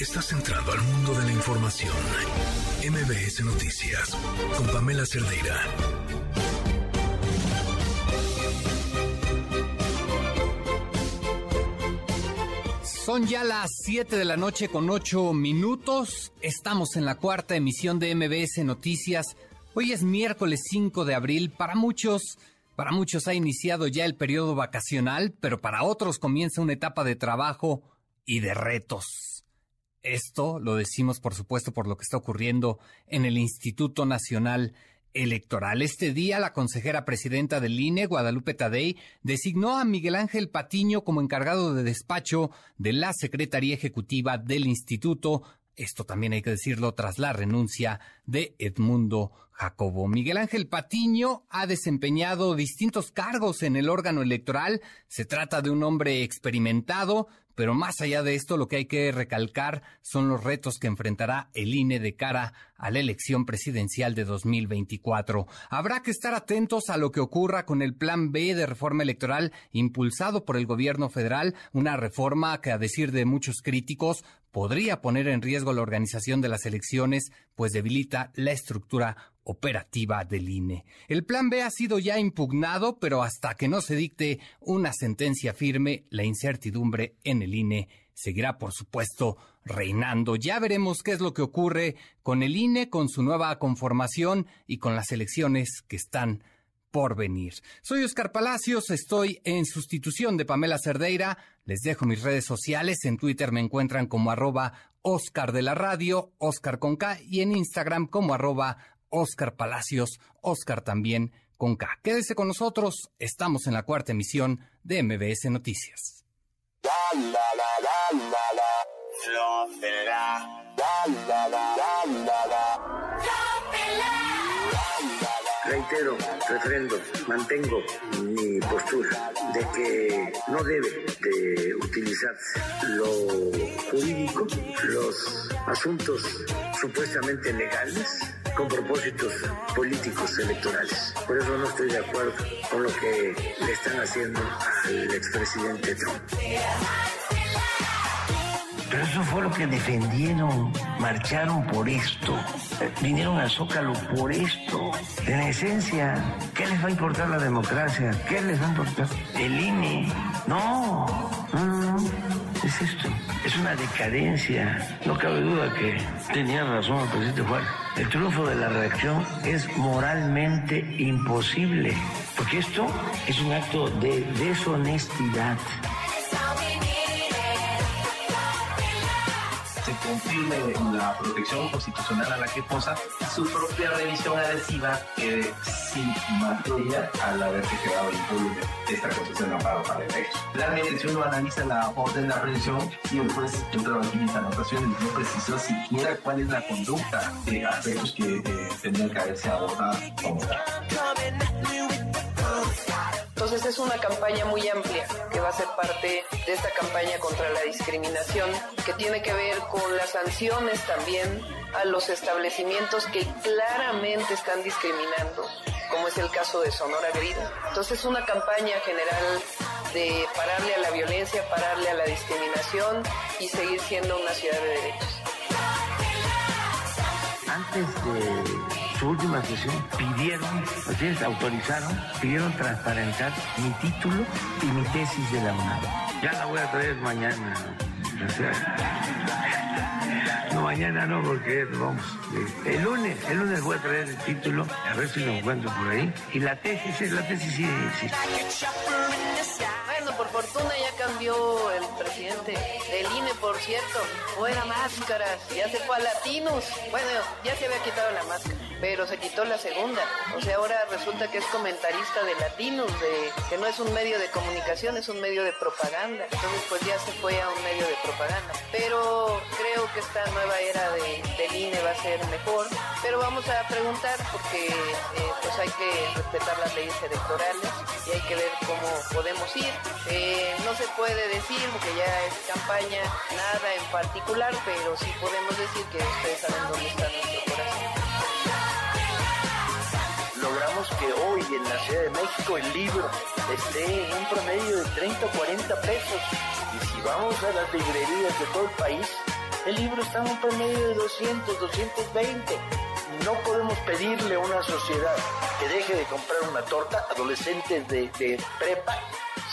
Estás entrando al mundo de la información. MBS Noticias con Pamela Cerdeira. Son ya las 7 de la noche con 8 minutos. Estamos en la cuarta emisión de MBS Noticias. Hoy es miércoles 5 de abril. Para muchos, para muchos ha iniciado ya el periodo vacacional, pero para otros comienza una etapa de trabajo y de retos. Esto lo decimos, por supuesto, por lo que está ocurriendo en el Instituto Nacional Electoral. Este día, la consejera presidenta del INE, Guadalupe Tadei, designó a Miguel Ángel Patiño como encargado de despacho de la Secretaría Ejecutiva del Instituto. Esto también hay que decirlo tras la renuncia de Edmundo Jacobo. Miguel Ángel Patiño ha desempeñado distintos cargos en el órgano electoral. Se trata de un hombre experimentado, pero más allá de esto, lo que hay que recalcar son los retos que enfrentará el INE de cara a la elección presidencial de 2024. Habrá que estar atentos a lo que ocurra con el Plan B de reforma electoral impulsado por el gobierno federal, una reforma que, a decir de muchos críticos, podría poner en riesgo la organización de las elecciones, pues debilita la estructura operativa del INE. El plan B ha sido ya impugnado, pero hasta que no se dicte una sentencia firme, la incertidumbre en el INE seguirá, por supuesto, reinando. Ya veremos qué es lo que ocurre con el INE, con su nueva conformación y con las elecciones que están por venir. Soy Oscar Palacios, estoy en sustitución de Pamela Cerdeira. Les dejo mis redes sociales. En Twitter me encuentran como arroba Oscar de la Radio, Oscar con K, y en Instagram como arroba Oscar Palacios, Oscar también con K. Quédese con nosotros, estamos en la cuarta emisión de MBS Noticias. Reitero, refrendo, mantengo mi postura de que no debe de utilizarse lo jurídico, los asuntos supuestamente legales con propósitos políticos electorales. Por eso no estoy de acuerdo con lo que le están haciendo al expresidente Trump. Pero eso fue lo que defendieron, marcharon por esto, eh, vinieron al Zócalo por esto. En esencia, ¿qué les va a importar la democracia? ¿Qué les va a importar el INE? No, no, no, no. es esto. Es una decadencia. No cabe duda que tenía razón el presidente Juárez. El triunfo de la reacción es moralmente imposible, porque esto es un acto de deshonestidad. Confirme la protección constitucional a la que posa su propia revisión adhesiva quede sin materia al haberse quedado impune esta constitución amparo para efectos. Realmente, si uno analiza la orden de aprehensión y el juez, yo aquí mis anotaciones, no precisó siquiera cuál es la conducta de aspectos que eh, tendrían que haberse abordado como tal. Entonces es una campaña muy amplia que va a ser parte de esta campaña contra la discriminación, que tiene que ver con las sanciones también a los establecimientos que claramente están discriminando, como es el caso de Sonora Grida. Entonces es una campaña general de pararle a la violencia, pararle a la discriminación y seguir siendo una ciudad de derechos. Antes de su última sesión pidieron, así autorizaron, pidieron transparentar mi título y mi tesis de la UNAM. Ya la voy a traer mañana. No, mañana no, porque vamos. El lunes, el lunes voy a traer el título, a ver si lo encuentro por ahí. Y la tesis, la tesis sí. Bueno, por fortuna ya cambió el presidente del INE, por cierto. Fuera máscaras, ya se fue a Latinos. Bueno, ya se había quitado la máscara pero se quitó la segunda. O sea, ahora resulta que es comentarista de Latinos, que no es un medio de comunicación, es un medio de propaganda. Entonces, pues ya se fue a un medio de propaganda. Pero creo que esta nueva era de, del INE va a ser mejor. Pero vamos a preguntar porque eh, pues hay que respetar las leyes electorales y hay que ver cómo podemos ir. Eh, no se puede decir, porque ya es campaña, nada en particular, pero sí podemos decir que ustedes saben dónde está nuestro corazón logramos que hoy en la Ciudad de México el libro esté en un promedio de 30 o 40 pesos. Vamos a las librerías de todo el país, El libro está en un promedio de 200, 220. No podemos pedirle a una sociedad que deje de comprar una torta, adolescentes de, de prepa,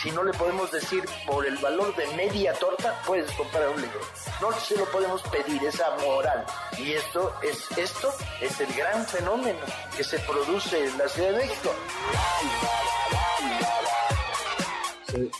si no le podemos decir por el valor de media torta puedes comprar un libro. No se lo podemos pedir, esa moral. Y esto es, esto es el gran fenómeno que se produce en la Ciudad de México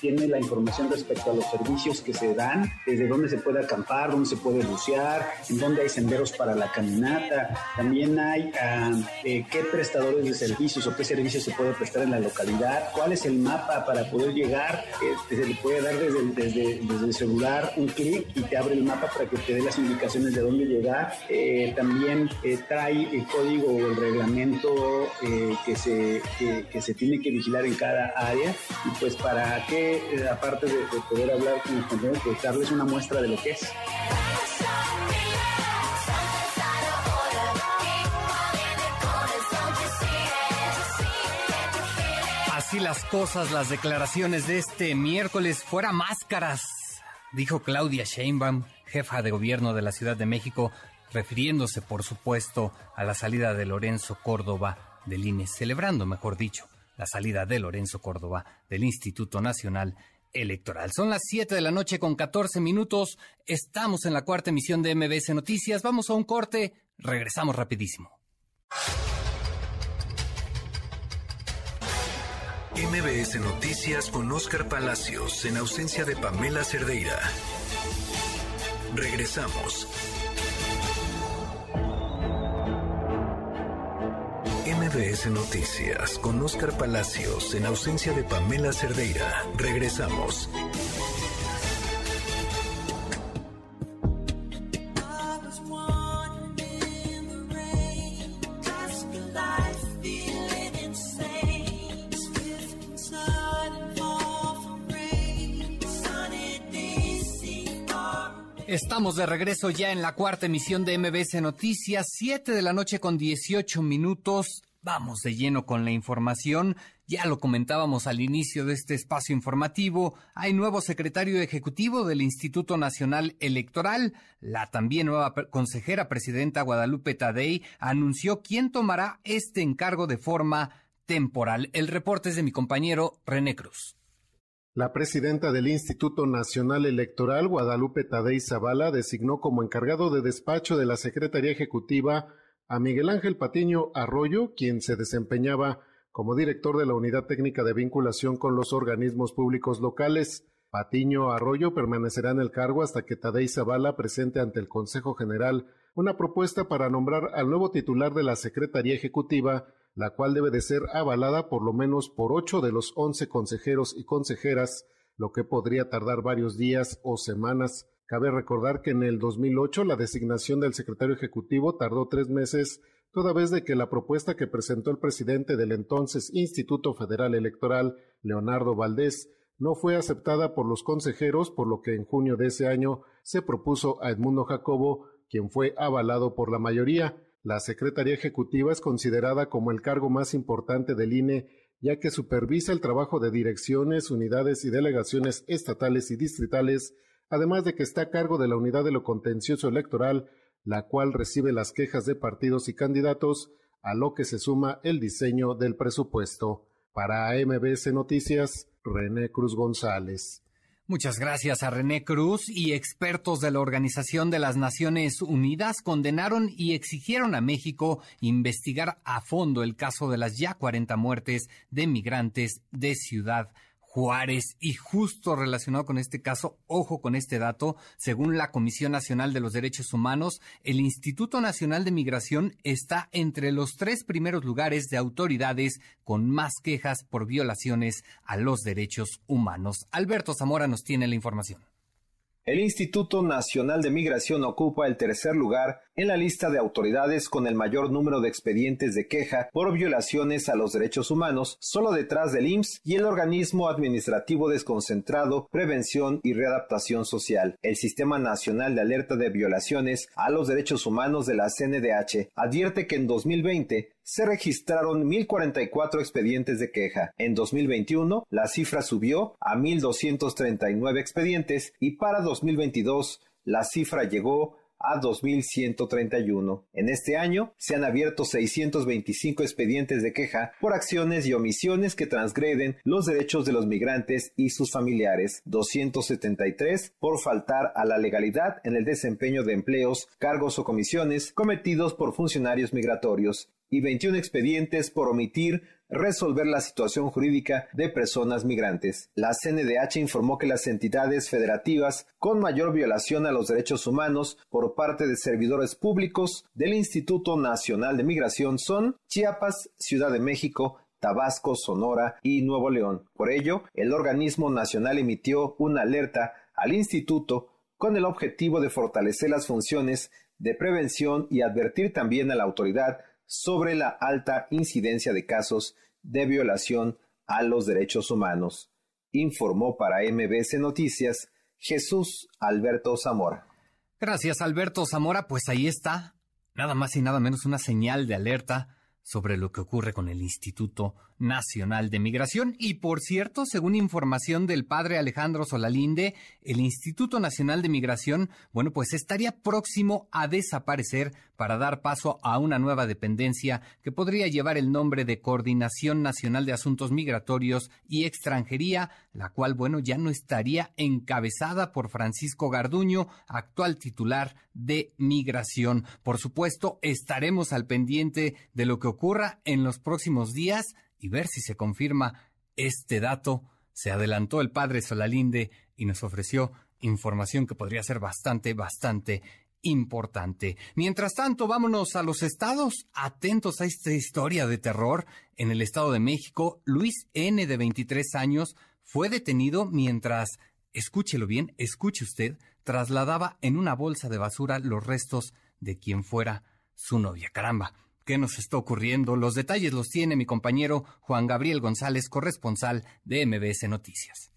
tiene la información respecto a los servicios que se dan, desde dónde se puede acampar, dónde se puede bucear, en dónde hay senderos para la caminata. También hay ah, eh, qué prestadores de servicios o qué servicios se puede prestar en la localidad, cuál es el mapa para poder llegar. Eh, se le puede dar desde, desde, desde el celular un clic y te abre el mapa para que te dé las indicaciones de dónde llegar. Eh, también trae el código o el reglamento que, se, que, que se tiene que vigilar en cada área y pues para que, eh, aparte de, poder hablar con los compañeros, pues darles una muestra de lo que es. Así las cosas, las declaraciones de este miércoles, fuera máscaras, dijo Claudia Sheinbaum, jefa de gobierno de la Ciudad de México, refiriéndose, por supuesto, a la salida de Lorenzo Córdoba del INE, celebrando, mejor dicho, la salida de Lorenzo Córdoba del Instituto Nacional Electoral. Son las 7 de la noche con 14 minutos. Estamos en la cuarta emisión de MBS Noticias. Vamos a un corte. Regresamos rapidísimo. MBS Noticias con Oscar Palacios en ausencia de Pamela Cerdeira. Regresamos. MBS Noticias con Oscar Palacios en ausencia de Pamela Cerdeira. Regresamos. Estamos de regreso ya en la cuarta emisión de MBS Noticias, 7 de la noche con 18 minutos. Vamos de lleno con la información. Ya lo comentábamos al inicio de este espacio informativo. Hay nuevo secretario ejecutivo del Instituto Nacional Electoral. La también nueva consejera presidenta Guadalupe Tadei anunció quién tomará este encargo de forma temporal. El reporte es de mi compañero René Cruz. La presidenta del Instituto Nacional Electoral, Guadalupe Tadei Zavala, designó como encargado de despacho de la Secretaría Ejecutiva a Miguel Ángel Patiño Arroyo, quien se desempeñaba como director de la Unidad Técnica de Vinculación con los Organismos Públicos Locales. Patiño Arroyo permanecerá en el cargo hasta que Tadei Zavala presente ante el Consejo General una propuesta para nombrar al nuevo titular de la Secretaría Ejecutiva la cual debe de ser avalada por lo menos por ocho de los once consejeros y consejeras, lo que podría tardar varios días o semanas. Cabe recordar que en el 2008 la designación del secretario ejecutivo tardó tres meses, toda vez de que la propuesta que presentó el presidente del entonces Instituto Federal Electoral, Leonardo Valdés, no fue aceptada por los consejeros, por lo que en junio de ese año se propuso a Edmundo Jacobo, quien fue avalado por la mayoría. La Secretaría Ejecutiva es considerada como el cargo más importante del INE, ya que supervisa el trabajo de direcciones, unidades y delegaciones estatales y distritales, además de que está a cargo de la unidad de lo contencioso electoral, la cual recibe las quejas de partidos y candidatos, a lo que se suma el diseño del presupuesto. Para MBS Noticias, René Cruz González. Muchas gracias a René Cruz y expertos de la Organización de las Naciones Unidas condenaron y exigieron a México investigar a fondo el caso de las ya 40 muertes de migrantes de Ciudad Juárez. Y justo relacionado con este caso, ojo con este dato, según la Comisión Nacional de los Derechos Humanos, el Instituto Nacional de Migración está entre los tres primeros lugares de autoridades con más quejas por violaciones a los derechos humanos. Alberto Zamora nos tiene la información. El Instituto Nacional de Migración ocupa el tercer lugar en la lista de autoridades con el mayor número de expedientes de queja por violaciones a los derechos humanos, solo detrás del IMSS y el organismo administrativo desconcentrado Prevención y Readaptación Social. El Sistema Nacional de Alerta de Violaciones a los Derechos Humanos de la CNDH advierte que en 2020 se registraron 1.044 expedientes de queja. En 2021, la cifra subió a 1.239 expedientes y para 2022 la cifra llegó a 2.131. En este año se han abierto 625 expedientes de queja por acciones y omisiones que transgreden los derechos de los migrantes y sus familiares, 273 por faltar a la legalidad en el desempeño de empleos, cargos o comisiones cometidos por funcionarios migratorios y 21 expedientes por omitir resolver la situación jurídica de personas migrantes. La CNDH informó que las entidades federativas con mayor violación a los derechos humanos por parte de servidores públicos del Instituto Nacional de Migración son Chiapas, Ciudad de México, Tabasco, Sonora y Nuevo León. Por ello, el organismo nacional emitió una alerta al instituto con el objetivo de fortalecer las funciones de prevención y advertir también a la autoridad sobre la alta incidencia de casos de violación a los derechos humanos, informó para MBC Noticias Jesús Alberto Zamora. Gracias Alberto Zamora, pues ahí está, nada más y nada menos una señal de alerta sobre lo que ocurre con el Instituto Nacional de Migración. Y por cierto, según información del padre Alejandro Solalinde, el Instituto Nacional de Migración, bueno, pues estaría próximo a desaparecer para dar paso a una nueva dependencia que podría llevar el nombre de Coordinación Nacional de Asuntos Migratorios y Extranjería, la cual, bueno, ya no estaría encabezada por Francisco Garduño, actual titular de Migración. Por supuesto, estaremos al pendiente de lo que ocurra en los próximos días y ver si se confirma este dato. Se adelantó el padre Solalinde y nos ofreció información que podría ser bastante, bastante importante. Mientras tanto, vámonos a los estados, atentos a esta historia de terror. En el Estado de México, Luis N., de 23 años, fue detenido mientras, escúchelo bien, escuche usted, trasladaba en una bolsa de basura los restos de quien fuera su novia. Caramba, ¿qué nos está ocurriendo? Los detalles los tiene mi compañero Juan Gabriel González, corresponsal de MBS Noticias.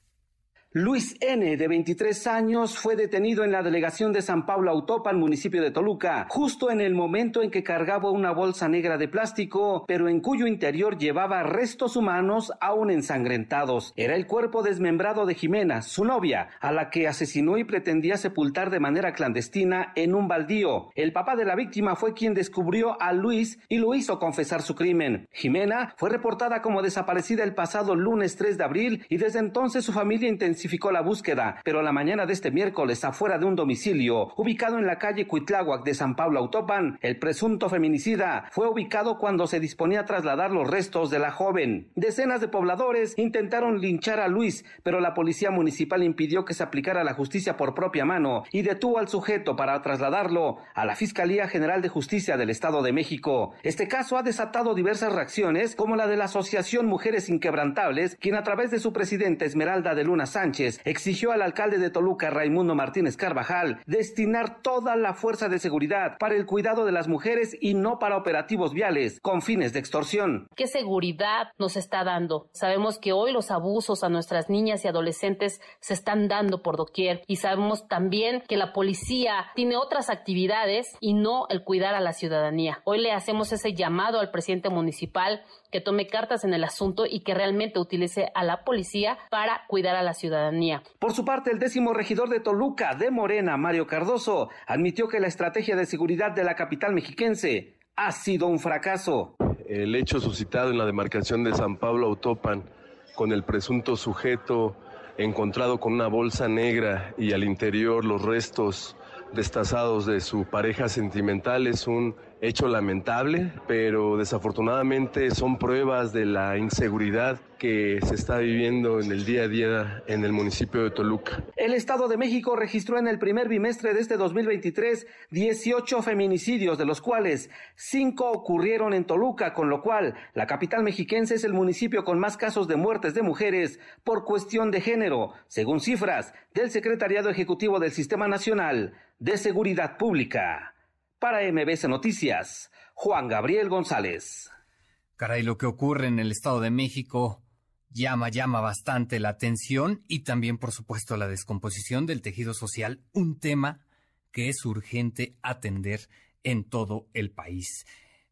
Luis N., de 23 años, fue detenido en la delegación de San Pablo Autopan, municipio de Toluca, justo en el momento en que cargaba una bolsa negra de plástico, pero en cuyo interior llevaba restos humanos aún ensangrentados. Era el cuerpo desmembrado de Jimena, su novia, a la que asesinó y pretendía sepultar de manera clandestina en un baldío. El papá de la víctima fue quien descubrió a Luis y lo hizo confesar su crimen. Jimena fue reportada como desaparecida el pasado lunes 3 de abril y desde entonces su familia intensificó la búsqueda, pero la mañana de este miércoles, afuera de un domicilio ubicado en la calle Cuitláhuac de San Pablo Autopan, el presunto feminicida fue ubicado cuando se disponía a trasladar los restos de la joven. Decenas de pobladores intentaron linchar a Luis, pero la policía municipal impidió que se aplicara la justicia por propia mano y detuvo al sujeto para trasladarlo a la Fiscalía General de Justicia del Estado de México. Este caso ha desatado diversas reacciones, como la de la Asociación Mujeres Inquebrantables, quien a través de su presidenta Esmeralda de Luna Sánchez exigió al alcalde de Toluca, Raimundo Martínez Carvajal, destinar toda la fuerza de seguridad para el cuidado de las mujeres y no para operativos viales con fines de extorsión. ¿Qué seguridad nos está dando? Sabemos que hoy los abusos a nuestras niñas y adolescentes se están dando por doquier y sabemos también que la policía tiene otras actividades y no el cuidar a la ciudadanía. Hoy le hacemos ese llamado al presidente municipal que tome cartas en el asunto y que realmente utilice a la policía para cuidar a la ciudadanía. Por su parte, el décimo regidor de Toluca, de Morena, Mario Cardoso, admitió que la estrategia de seguridad de la capital mexiquense ha sido un fracaso. El hecho suscitado en la demarcación de San Pablo Autopan con el presunto sujeto encontrado con una bolsa negra y al interior los restos destazados de su pareja sentimental es un hecho lamentable, pero desafortunadamente son pruebas de la inseguridad que se está viviendo en el día a día en el municipio de Toluca. El Estado de México registró en el primer bimestre de este 2023 18 feminicidios, de los cuales 5 ocurrieron en Toluca, con lo cual la capital mexiquense es el municipio con más casos de muertes de mujeres por cuestión de género, según cifras del Secretariado Ejecutivo del Sistema Nacional de Seguridad Pública. Para MBS Noticias, Juan Gabriel González. Caray, lo que ocurre en el Estado de México llama, llama bastante la atención y también, por supuesto, la descomposición del tejido social, un tema que es urgente atender en todo el país.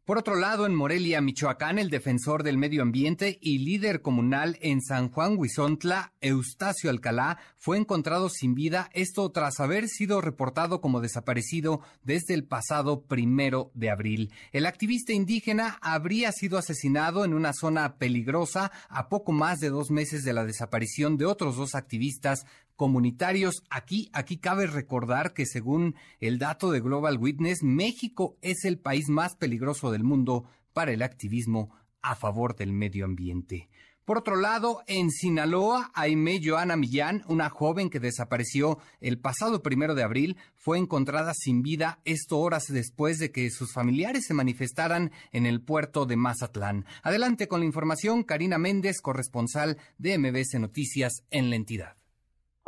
Por otro lado, en Morelia, Michoacán, el defensor del medio ambiente y líder comunal en San Juan Huizontla, Eustacio Alcalá, fue encontrado sin vida, esto tras haber sido reportado como desaparecido desde el pasado primero de abril. El activista indígena habría sido asesinado en una zona peligrosa a poco más de dos meses de la desaparición de otros dos activistas comunitarios. Aquí, aquí cabe recordar que según el dato de Global Witness, México es el país más peligroso del mundo para el activismo a favor del medio ambiente. Por otro lado, en Sinaloa, Aime Joana Millán, una joven que desapareció el pasado primero de abril, fue encontrada sin vida esto horas después de que sus familiares se manifestaran en el puerto de Mazatlán. Adelante con la información, Karina Méndez, corresponsal de MBS Noticias en la entidad.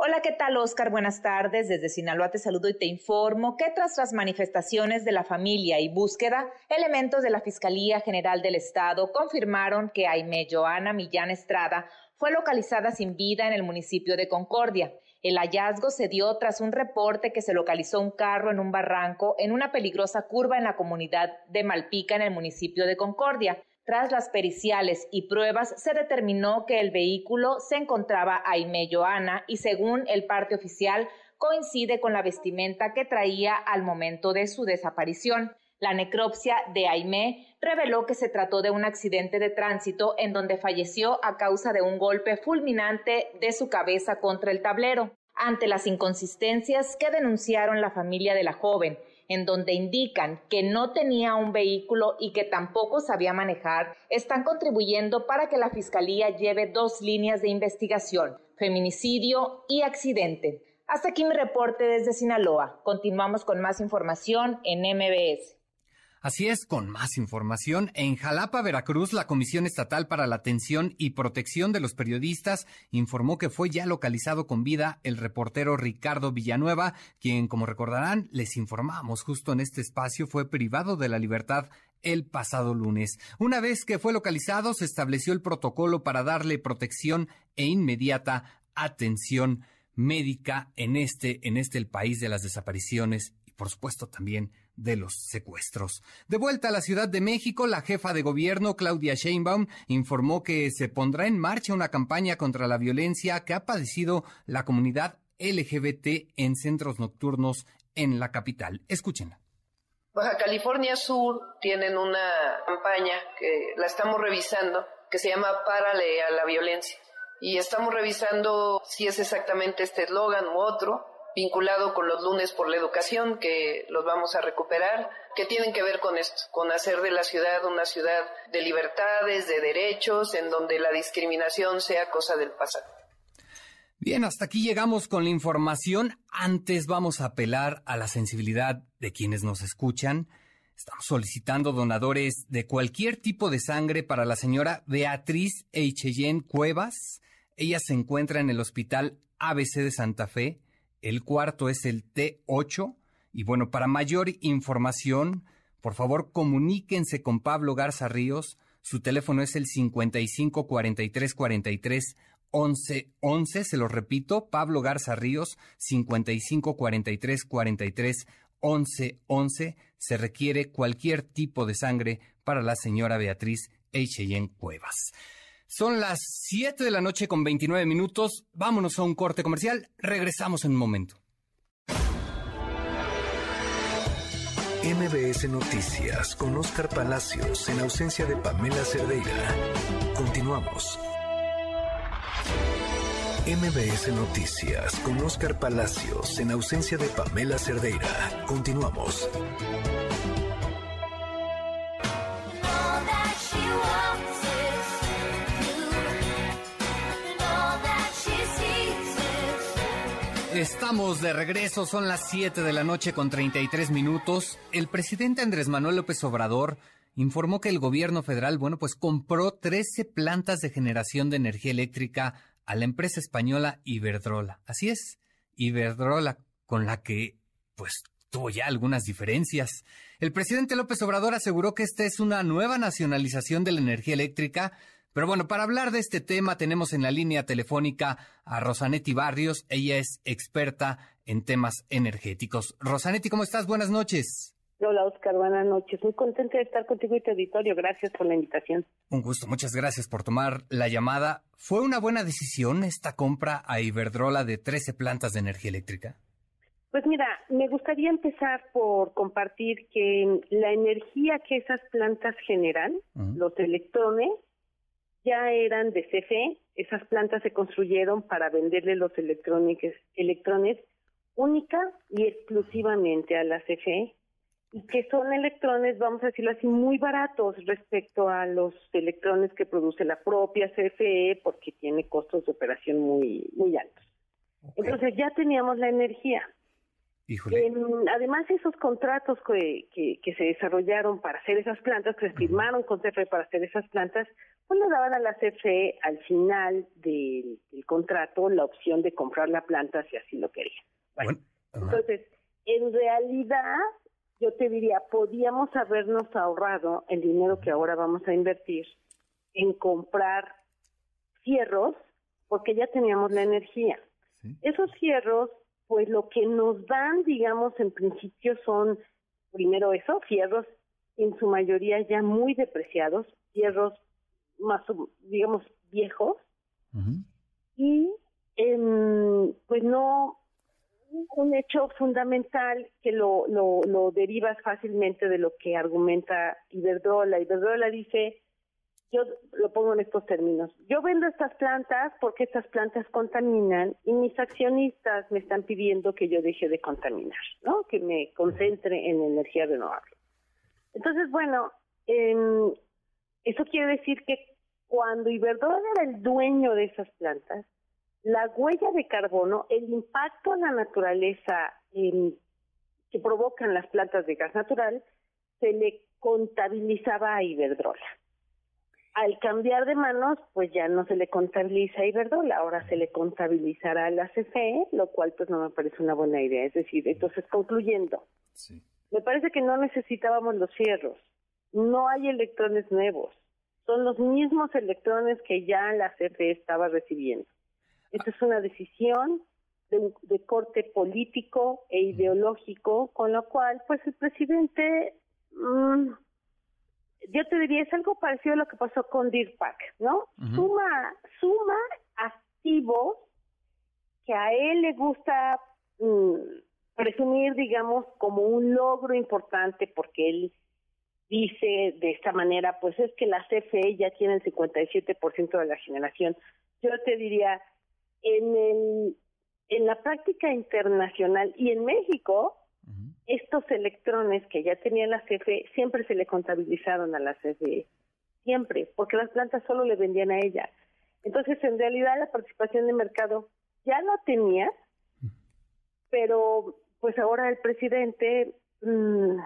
Hola, ¿qué tal, Oscar? Buenas tardes. Desde Sinaloa te saludo y te informo que tras las manifestaciones de la familia y búsqueda, elementos de la Fiscalía General del Estado confirmaron que Aime Joana Millán Estrada fue localizada sin vida en el municipio de Concordia. El hallazgo se dio tras un reporte que se localizó un carro en un barranco en una peligrosa curva en la comunidad de Malpica en el municipio de Concordia. Tras las periciales y pruebas, se determinó que el vehículo se encontraba Aime Joana y según el parte oficial, coincide con la vestimenta que traía al momento de su desaparición. La necropsia de Aime reveló que se trató de un accidente de tránsito en donde falleció a causa de un golpe fulminante de su cabeza contra el tablero. Ante las inconsistencias que denunciaron la familia de la joven en donde indican que no tenía un vehículo y que tampoco sabía manejar, están contribuyendo para que la Fiscalía lleve dos líneas de investigación, feminicidio y accidente. Hasta aquí mi reporte desde Sinaloa. Continuamos con más información en MBS. Así es, con más información, en Jalapa, Veracruz, la Comisión Estatal para la Atención y Protección de los Periodistas informó que fue ya localizado con vida el reportero Ricardo Villanueva, quien, como recordarán, les informamos justo en este espacio, fue privado de la libertad el pasado lunes. Una vez que fue localizado, se estableció el protocolo para darle protección e inmediata atención médica en este, en este el país de las desapariciones y por supuesto también de los secuestros. De vuelta a la Ciudad de México, la jefa de gobierno, Claudia Sheinbaum, informó que se pondrá en marcha una campaña contra la violencia que ha padecido la comunidad LGBT en centros nocturnos en la capital. Escúchenla. Baja California Sur tienen una campaña que la estamos revisando que se llama Párale a la violencia. Y estamos revisando si es exactamente este eslogan u otro, vinculado con los lunes por la educación, que los vamos a recuperar, que tienen que ver con esto, con hacer de la ciudad una ciudad de libertades, de derechos, en donde la discriminación sea cosa del pasado. Bien, hasta aquí llegamos con la información. Antes vamos a apelar a la sensibilidad de quienes nos escuchan. Estamos solicitando donadores de cualquier tipo de sangre para la señora Beatriz Eicheyen Cuevas. Ella se encuentra en el Hospital ABC de Santa Fe el cuarto es el T8. Y bueno, para mayor información, por favor, comuníquense con Pablo Garza Ríos. Su teléfono es el 55 43 43 11 11. Se lo repito, Pablo Garza Ríos, 55 43 43 11 11. Se requiere cualquier tipo de sangre para la señora Beatriz Eicheyen Cuevas. Son las 7 de la noche con 29 minutos. Vámonos a un corte comercial. Regresamos en un momento. MBS Noticias con Oscar Palacios en ausencia de Pamela Cerdeira. Continuamos. MBS Noticias con Oscar Palacios en ausencia de Pamela Cerdeira. Continuamos. Estamos de regreso, son las 7 de la noche con 33 minutos. El presidente Andrés Manuel López Obrador informó que el gobierno federal, bueno, pues compró 13 plantas de generación de energía eléctrica a la empresa española Iberdrola. Así es, Iberdrola, con la que, pues, tuvo ya algunas diferencias. El presidente López Obrador aseguró que esta es una nueva nacionalización de la energía eléctrica pero bueno, para hablar de este tema tenemos en la línea telefónica a Rosanetti Barrios. Ella es experta en temas energéticos. Rosanetti, ¿cómo estás? Buenas noches. Hola, Oscar, buenas noches. Muy contenta de estar contigo y tu auditorio. Gracias por la invitación. Un gusto, muchas gracias por tomar la llamada. ¿Fue una buena decisión esta compra a Iberdrola de 13 plantas de energía eléctrica? Pues mira, me gustaría empezar por compartir que la energía que esas plantas generan, los electrones, ya eran de CFE. Esas plantas se construyeron para venderle los electrones, electrones única y exclusivamente a la CFE y que son electrones, vamos a decirlo así, muy baratos respecto a los electrones que produce la propia CFE porque tiene costos de operación muy, muy altos. Entonces ya teníamos la energía. además, esos contratos que, que, se desarrollaron para hacer esas plantas, que se firmaron con CFE para hacer esas plantas, pues le daban a la CFE al final del, contrato la opción de comprar la planta si así lo quería. entonces, en realidad, yo te diría, podíamos habernos ahorrado el dinero que ahora vamos a invertir en comprar fierros, porque ya teníamos la energía. Esos fierros, pues lo que nos dan, digamos, en principio son, primero eso, fierros en su mayoría ya muy depreciados, fierros más, digamos, viejos, y pues no, un hecho fundamental que lo, lo, lo derivas fácilmente de lo que argumenta Iberdrola. Iberdrola dice, yo lo pongo en estos términos, yo vendo estas plantas porque estas plantas contaminan y mis accionistas me están pidiendo que yo deje de contaminar, ¿no? Que me concentre en energía renovable. Entonces, bueno, eso quiere decir que cuando Iberdrola era el dueño de esas plantas, la huella de carbono, el impacto en la naturaleza que provocan las plantas de gas natural, se le contabilizaba a Iberdrola. Al cambiar de manos, pues ya no se le contabiliza a Iberdrola, ahora se le contabilizará a la CFE, lo cual pues no me parece una buena idea. Es decir, entonces concluyendo, me parece que no necesitábamos los fierros, no hay electrones nuevos, son los mismos electrones que ya la CFE estaba recibiendo. Esta es una decisión de, corte político e ideológico, con lo cual, pues el presidente, mm, yo te diría, es algo parecido a lo que pasó con DIRPAC, ¿no? Suma, suma activos que a él le gusta mm, presumir, digamos, como un logro importante porque él dice de esta manera, pues es que la CFE ya tiene el 57% de la generación. Yo te diría, en, el, en la práctica internacional y en México, estos electrones que ya tenía la CFE siempre se le contabilizaron a la CFE, siempre, porque las plantas solo le vendían a ella. Entonces, en realidad, la participación de mercado ya no tenía, pero pues ahora el presidente mm,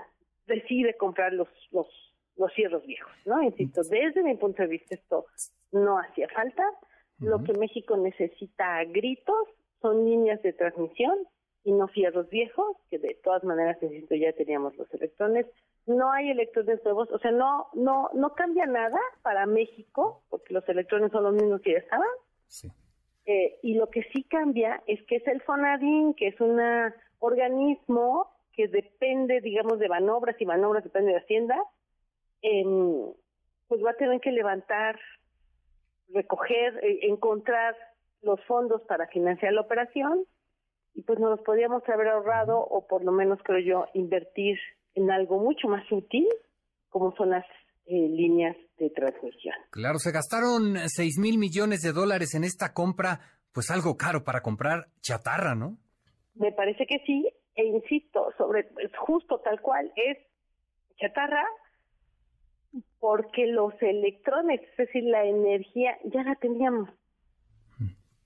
decide comprar los, los, los cierros viejos, ¿no? Insisto, desde mi punto de vista esto no hacía falta, lo que México necesita a gritos son líneas de transmisión y no fierros viejos, que de todas maneras, insisto, ya teníamos los electrones. No hay electrones nuevos, o sea, no no no cambia nada para México, porque los electrones son los mismos que ya estaban. Eh, y lo que sí cambia es que es el FONADIN, que es un organismo que depende, digamos, de manobras y manobras depende de Hacienda, pues va a tener que levantar recoger, eh, encontrar los fondos para financiar la operación y pues nos los podíamos haber ahorrado o por lo menos creo yo invertir en algo mucho más útil como son las eh, líneas de transmisión. Claro, se gastaron 6 mil millones de dólares en esta compra, pues algo caro para comprar chatarra, ¿no? Me parece que sí, e insisto, sobre justo tal cual es chatarra porque los electrones, es decir, la energía, ya la teníamos.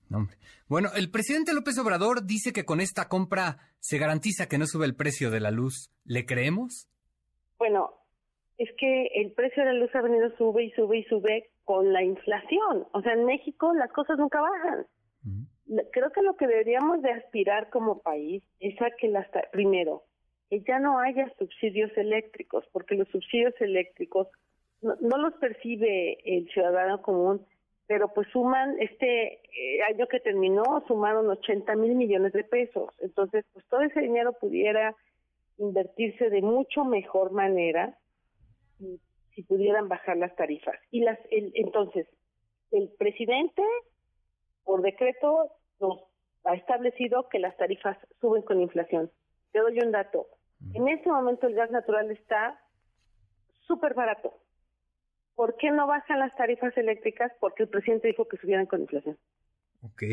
Mm, bueno, el presidente López Obrador dice que con esta compra se garantiza que no sube el precio de la luz. ¿Le creemos? Bueno, es que el precio de la luz ha venido sube y sube y sube con la inflación. O sea, en México las cosas nunca bajan. Creo que lo que deberíamos de aspirar como país es a que las, primero, que ya no haya subsidios eléctricos, porque los subsidios eléctricos no, los percibe el ciudadano común, pero pues suman, este eh, año que terminó, sumaron 80 mil millones de pesos. Entonces, pues todo ese dinero pudiera invertirse de mucho mejor manera si, pudieran bajar las tarifas. Y las, el, entonces, el presidente, por decreto, nos ha establecido que las tarifas suben con inflación. Te doy un dato. En este momento el gas natural está súper barato. ¿Por qué no bajan las tarifas eléctricas? Porque el presidente dijo que subieran con inflación. Ok,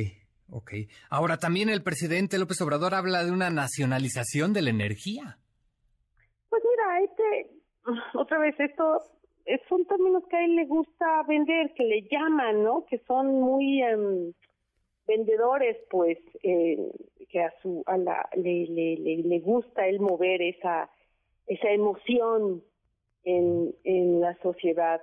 ok. Ahora también el presidente López Obrador habla de una nacionalización de la energía. Pues mira, este, otra vez, esto son términos que a él le gusta vender, que le llaman, ¿no? Que son muy em, vendedores, pues, eh, que a su, a la, le, le, le, gusta él mover esa, esa emoción en, en la sociedad.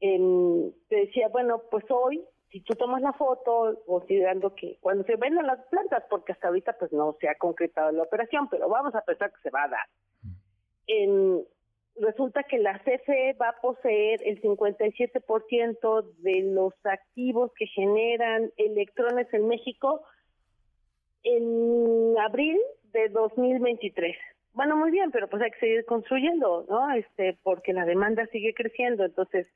En, te decía, bueno, pues hoy, si tú tomas la foto, considerando que cuando se venden las plantas, porque hasta ahorita pues no se ha concretado la operación, pero vamos a pensar que se va a dar. En, resulta que la CFE va a poseer el 57% de los activos que generan electrones en México en abril de 2023. Bueno, muy bien, pero pues hay que seguir construyendo, ¿no? Este, porque la demanda sigue creciendo. Entonces,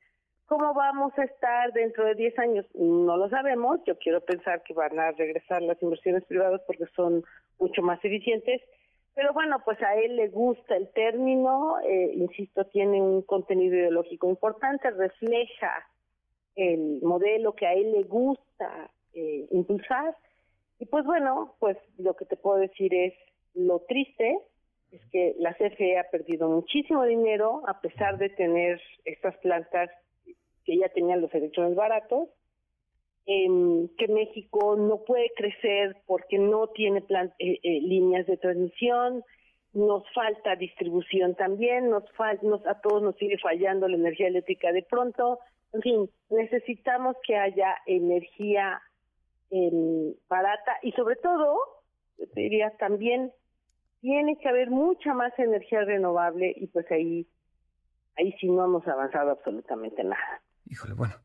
¿cómo vamos a estar dentro de 10 años? No lo sabemos. Yo quiero pensar que van a regresar las inversiones privadas porque son mucho más eficientes pero bueno, pues a él le gusta el término, eh, insisto, tiene un contenido ideológico importante, refleja el modelo que a él le gusta eh, impulsar. Y pues bueno, pues lo que te puedo decir es lo triste es que la CFE ha perdido muchísimo dinero a pesar de tener estas plantas que ya tenían los electrones baratos que México no puede crecer porque no tiene eh, eh, líneas de transmisión, nos falta distribución también, nos, nos a todos nos sigue fallando la energía eléctrica de pronto, en fin, necesitamos que haya energía em, barata y sobre todo, diría también, tiene que haber mucha más energía renovable y pues ahí, ahí sí no hemos avanzado absolutamente nada. Híjole, bueno,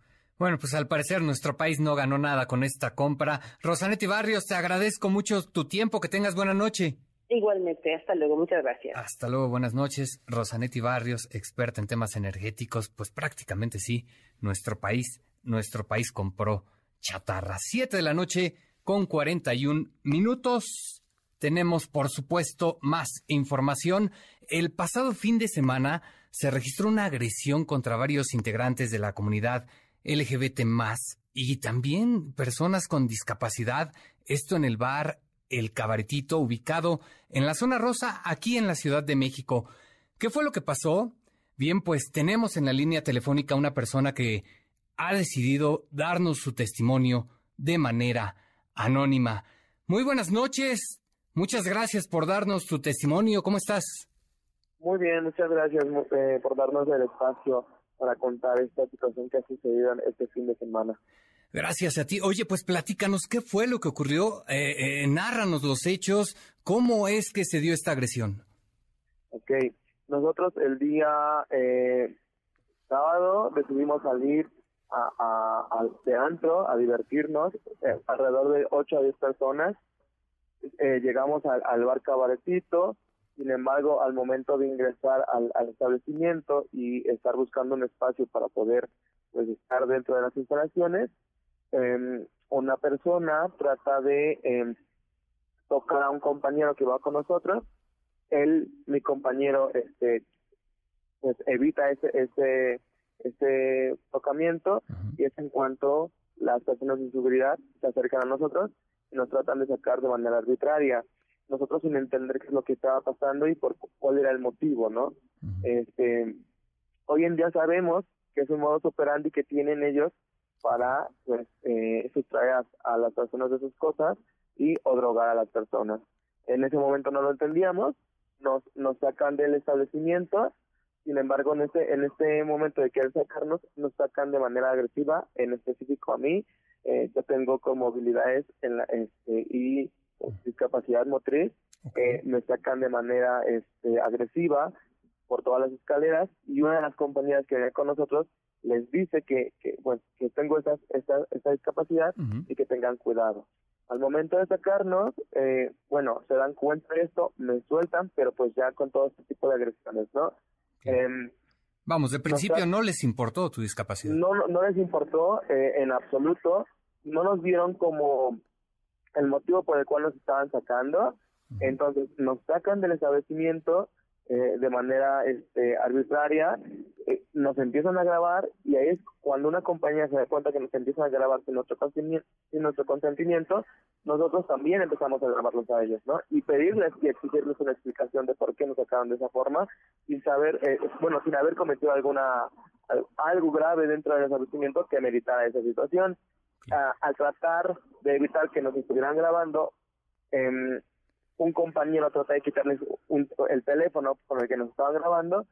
bueno, pues al parecer nuestro país no ganó nada con esta compra. Rosanetti Barrios, te agradezco mucho tu tiempo. Que tengas buena noche. Igualmente, hasta luego, muchas gracias. Hasta luego, buenas noches. Rosanetti Barrios, experta en temas energéticos, pues prácticamente sí, nuestro país, nuestro país compró chatarra. Siete de la noche con 41 minutos. Tenemos, por supuesto, más información. El pasado fin de semana se registró una agresión contra varios integrantes de la comunidad LGBT más y también personas con discapacidad. Esto en el bar El Cabaretito, ubicado en la zona rosa, aquí en la Ciudad de México. ¿Qué fue lo que pasó? Bien, pues tenemos en la línea telefónica una persona que ha decidido darnos su testimonio de manera anónima. Muy buenas noches. Muchas gracias por darnos tu testimonio. ¿Cómo estás? Muy bien, muchas gracias eh, por darnos el espacio para contar esta situación que ha sucedido este fin de semana. Gracias a ti. Oye, pues platícanos qué fue lo que ocurrió, eh, eh, nárranos los hechos, cómo es que se dio esta agresión. Ok, nosotros el día eh, sábado decidimos salir a, a, de antro a divertirnos, eh, alrededor de 8 a 10 personas. llegamos al, al bar Cabaretito, sin embargo, al momento de ingresar al, establecimiento y estar buscando un espacio para poder pues estar dentro de las instalaciones, eh, una persona trata de eh, tocar a un compañero que va con nosotros. Él, mi compañero, este, pues evita ese ese ese tocamiento y es en cuanto las personas de seguridad se acercan a nosotros y nos tratan de sacar de manera arbitraria nosotros sin entender qué es lo que estaba pasando y por cuál era el motivo, ¿no? Este, hoy en día sabemos que es un modo operandi que tienen ellos para pues eh, sustraer a, las personas de sus cosas y o drogar a las personas. En ese momento no lo entendíamos, nos nos sacan del establecimiento, sin embargo en este en este momento de querer sacarnos nos sacan de manera agresiva, en específico a mí, eh, yo tengo movilidades en la, este, y discapacidad motriz, eh, me sacan de manera este, agresiva por todas las escaleras y una de las compañías que viene con nosotros les dice que, que, bueno, que tengo esa, esta, esta discapacidad y que tengan cuidado. Al momento de sacarnos, eh, bueno, se dan cuenta de esto, me sueltan, pero pues ya con todo este tipo de agresiones, ¿no? Em, Vamos, de principio no les importó tu discapacidad. No, no, les importó eh, en absoluto, no nos vieron como el motivo por el cual nos estaban sacando, entonces nos sacan del establecimiento, eh, de manera este, arbitraria, eh, nos empiezan a grabar y ahí es cuando una compañía se da cuenta que nos empiezan a grabar sin nuestro consentimiento, sin nuestro consentimiento nosotros también empezamos a grabarlos a ellos, ¿no? Y pedirles y exigirles una explicación de por qué nos sacaron de esa forma sin saber, eh, bueno, sin haber cometido alguna algo grave dentro del establecimiento que meritara esa situación. Al tratar de evitar que nos estuvieran grabando, eh, un compañero trata de quitarles el teléfono con el que nos estaba grabando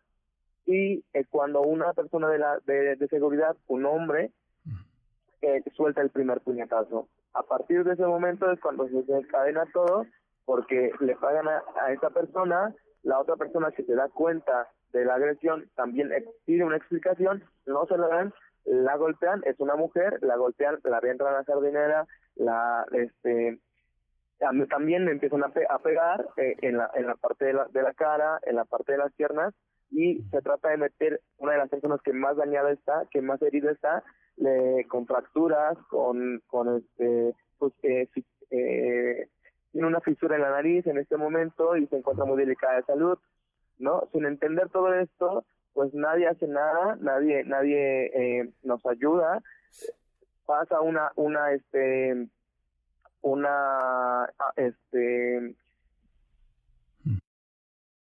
y eh, cuando una persona de, la, de, seguridad, un hombre, eh, suelta el primer puñetazo. A partir de ese momento es cuando se desencadena todo porque le pagan a, esa persona, la otra persona que se da cuenta de la agresión también pide una explicación, no se la dan, la golpean, es una mujer, la golpean, la entrar a la jardinera, la este también me empiezan a, a pegar eh, en, la, en la parte de la, de la cara, en la parte de las piernas, y se trata de meter una de las personas que más dañada está, que más herida está, le, con fracturas, con, con este, pues, eh, eh, tiene una fisura en la nariz en este momento y se encuentra muy delicada de salud, ¿no? Sin entender todo esto, pues nadie hace nada, nadie, nadie eh, nos ayuda, pasa una, una, este, una ah, este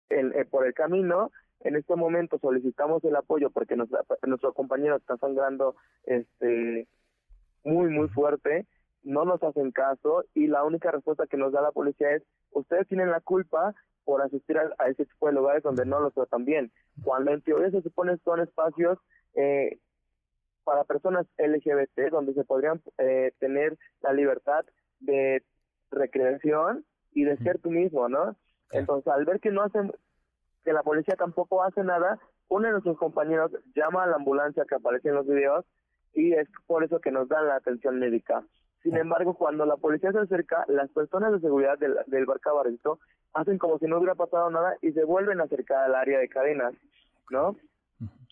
el, eh, por el camino en este momento solicitamos el apoyo porque nuestro compañero está sangrando este muy muy fuerte no nos hacen caso y la única respuesta que nos da la policía es ustedes tienen la culpa por asistir a, ese tipo de lugares donde no los tratan bien cuando en teoría se supone son espacios eh, para personas LGBT donde se podrían eh, tener la libertad de recreación y de ser tú mismo, ¿no? Entonces, al ver que no hacen, que la policía tampoco hace nada, uno de nuestros compañeros llama a la ambulancia que aparece en los videos y es por eso que nos dan la atención médica. Sin embargo, cuando la policía se acerca, las personas de seguridad del, del bar hacen como si no hubiera pasado nada y se vuelven a acercar al área de cadenas, ¿no?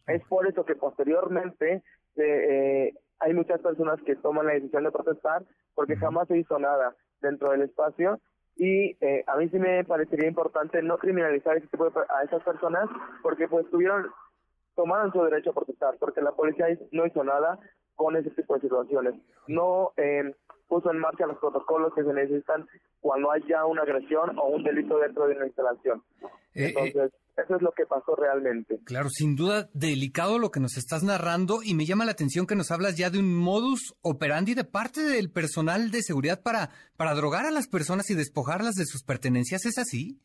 Es por eso que posteriormente eh, eh hay muchas personas que toman la decisión de protestar porque jamás se hizo nada dentro del espacio y eh, a mí sí me parecería importante no criminalizar ese tipo a esas personas porque pues tuvieron tomaron su derecho a protestar porque la policía no hizo nada con ese tipo de situaciones. No eh, puso en marcha los protocolos que se necesitan cuando hay ya una agresión o un delito dentro de una instalación eh, entonces eso es lo que pasó realmente. Claro, sin duda delicado lo que nos estás narrando y me llama la atención que nos hablas ya de un modus operandi de parte del personal de seguridad para, para drogar a las personas y despojarlas de sus pertenencias. ¿Es así?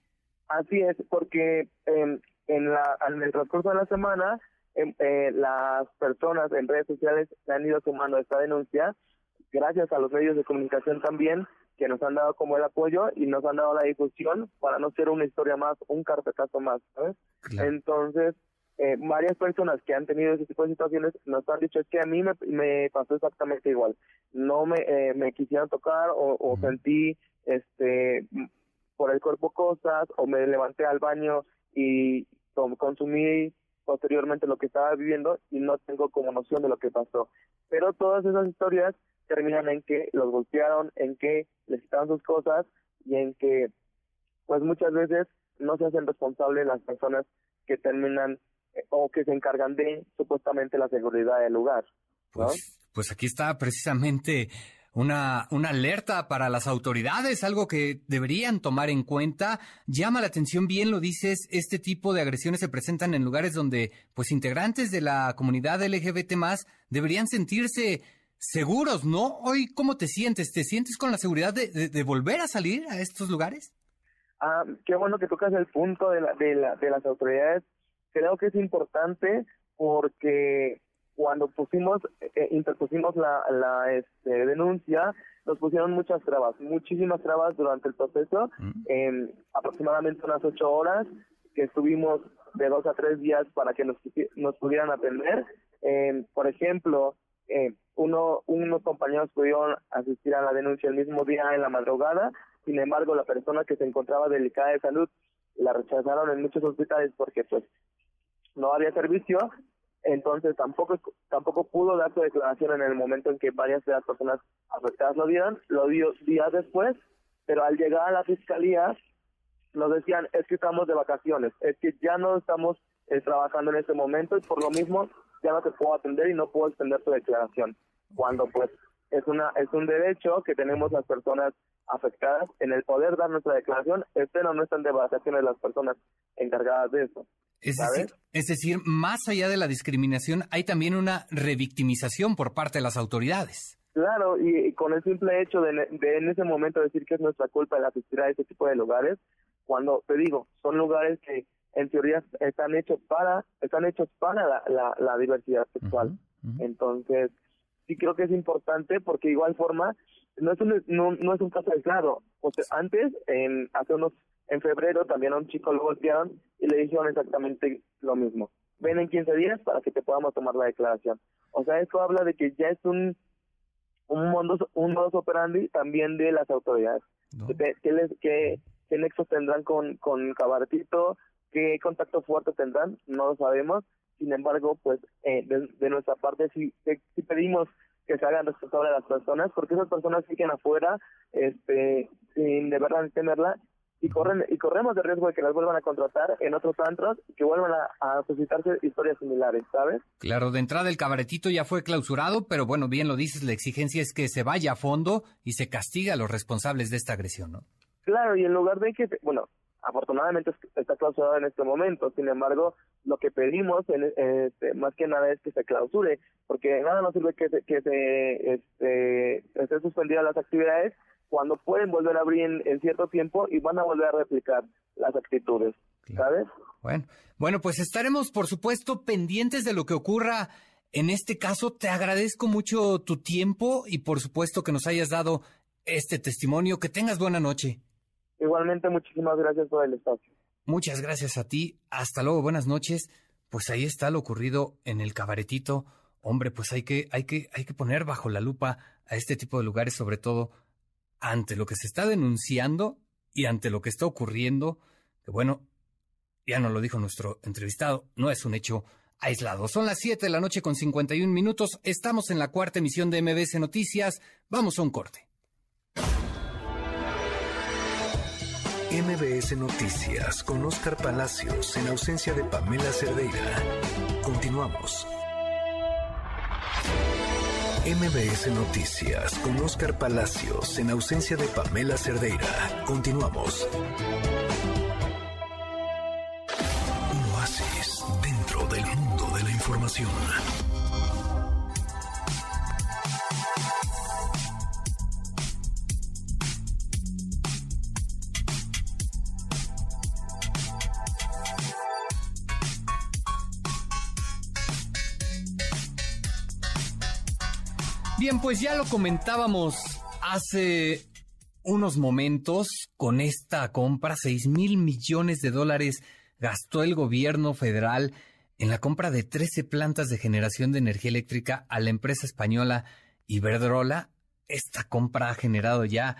Así es, porque en, la, en el transcurso de la semana em, eh, las personas en redes sociales han ido sumando esta denuncia, gracias a los medios de comunicación también, que nos han dado como el apoyo y nos han dado la difusión para no ser una historia más, un carpetazo más, ¿sabes? Entonces, eh, varias personas que han tenido ese tipo de situaciones nos han dicho es que a mí me, pasó exactamente igual. No me, eh, me quisieron tocar o, sentí este por el cuerpo cosas o me levanté al baño y consumí posteriormente lo que estaba viviendo y no tengo como noción de lo que pasó. Pero todas esas historias terminan en que los golpearon, en que les quitaron sus cosas y en que pues muchas veces no se hacen responsables las personas que terminan eh, o que se encargan de supuestamente la seguridad del lugar. Pues, pues aquí está precisamente una, una alerta para las autoridades, algo que deberían tomar en cuenta. Llama la atención, bien lo dices, este tipo de agresiones se presentan en lugares donde, pues, integrantes de la comunidad LGBT más deberían sentirse seguros, ¿no? Hoy, ¿cómo te sientes? ¿Te sientes con la seguridad de, volver a salir a estos lugares? Ah, qué bueno que tocas el punto de, la, de, la, de las autoridades. Creo que es importante porque cuando pusimos, eh, interpusimos la, la este, denuncia, nos pusieron muchas trabas, muchísimas trabas durante el proceso, en aproximadamente unas ocho horas, que estuvimos de dos a tres días para que nos, nos pudieran atender. por ejemplo, eh, uno, unos compañeros pudieron asistir a la denuncia el mismo día en la madrugada, sin embargo la persona que se encontraba delicada de salud la rechazaron en muchos hospitales porque pues no había servicio, entonces tampoco tampoco pudo dar su declaración en el momento en que varias de las personas afectadas lo dieron, lo dio días después, pero al llegar a la fiscalía nos decían es que estamos de vacaciones, es que ya no estamos eh, trabajando en este momento y por lo mismo ya no te puedo atender y no puedo extender tu declaración. Cuando pues es una es un derecho que tenemos las personas afectadas en el poder dar nuestra declaración, pero no están de vacaciones las personas encargadas de eso. Es decir, es decir, más allá de la discriminación, hay también una revictimización por parte de las autoridades. Claro, y, con el simple hecho de, en ese momento decir que es nuestra culpa el asistir a ese tipo de lugares, cuando te digo, son lugares que en teoría están hechos para están hechos para la, la, diversidad sexual. Entonces, sí creo que es importante porque de igual forma no es un, no, no es un caso aislado. O sea, antes, en, hace unos, en febrero también a un chico lo golpearon y le dijeron exactamente lo mismo. Ven en 15 días para que te podamos tomar la declaración. O sea, eso habla de que ya es un un modus, un modus operandi también de las autoridades. ¿Qué, les, qué, ¿Qué nexos tendrán con, con Cabartito? ¿Qué contacto fuerte tendrán? No lo sabemos. Sin embargo, pues eh, de, nuestra parte sí, sí pedimos que se hagan responsables a las personas, porque esas personas siguen afuera este, sin de verdad tenerla y corren y corremos el riesgo de que las vuelvan a contratar en otros antros y que vuelvan a, suscitarse historias similares, ¿sabes? Claro, de entrada el cabaretito ya fue clausurado, pero bueno, bien lo dices, la exigencia es que se vaya a fondo y se castiga a los responsables de esta agresión, ¿no? Claro, y en lugar de que, bueno, afortunadamente está clausurado en este momento. Sin embargo, lo que pedimos en, este, más que nada es que se clausure, porque nada nos sirve que se, que se este, estén suspendidas las actividades cuando pueden volver a abrir en, cierto tiempo y van a volver a replicar las actitudes, ¿sabes? Bueno, bueno, pues estaremos, por supuesto, pendientes de lo que ocurra. En este caso, te agradezco mucho tu tiempo y, por supuesto, que nos hayas dado este testimonio. Que tengas buena noche. Igualmente, muchísimas gracias por el espacio. Muchas gracias a ti. Hasta luego, buenas noches. Pues ahí está lo ocurrido en el cabaretito. Hombre, pues hay que, hay que, hay que poner bajo la lupa a este tipo de lugares, sobre todo ante lo que se está denunciando y ante lo que está ocurriendo, que bueno, ya nos lo dijo nuestro entrevistado, no es un hecho aislado. Son las 7 de la noche con 51 minutos, estamos en la cuarta emisión de MBS Noticias, vamos a un corte. MBS Noticias con Oscar Palacios en ausencia de Pamela Cerdeira. Continuamos. MBS Noticias con Oscar Palacios en ausencia de Pamela Cerdeira. Continuamos. Un oasis dentro del mundo de la información. Bien, pues ya lo comentábamos hace unos momentos con esta compra, 6 mil millones de dólares gastó el gobierno federal en la compra de 13 plantas de generación de energía eléctrica a la empresa española Iberdrola. Esta compra ha generado ya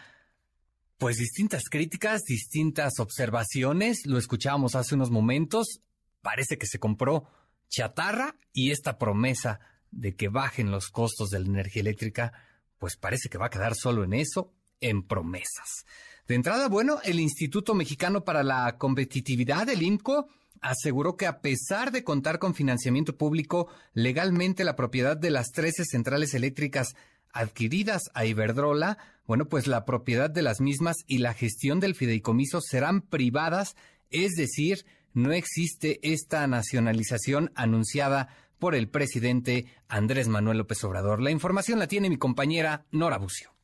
pues distintas críticas, distintas observaciones. Lo escuchábamos hace unos momentos. Parece que se compró chatarra y esta promesa de que bajen los costos de la energía eléctrica, pues parece que va a quedar solo en eso, en promesas. De entrada, bueno, el Instituto Mexicano para la Competitividad, el INCO, aseguró que a pesar de contar con financiamiento público, legalmente la propiedad de las 13 centrales eléctricas adquiridas a Iberdrola, bueno, pues la propiedad de las mismas y la gestión del fideicomiso serán privadas, es decir, no existe esta nacionalización anunciada por el presidente Andrés Manuel López Obrador. La información la tiene mi compañera Nora Bucio.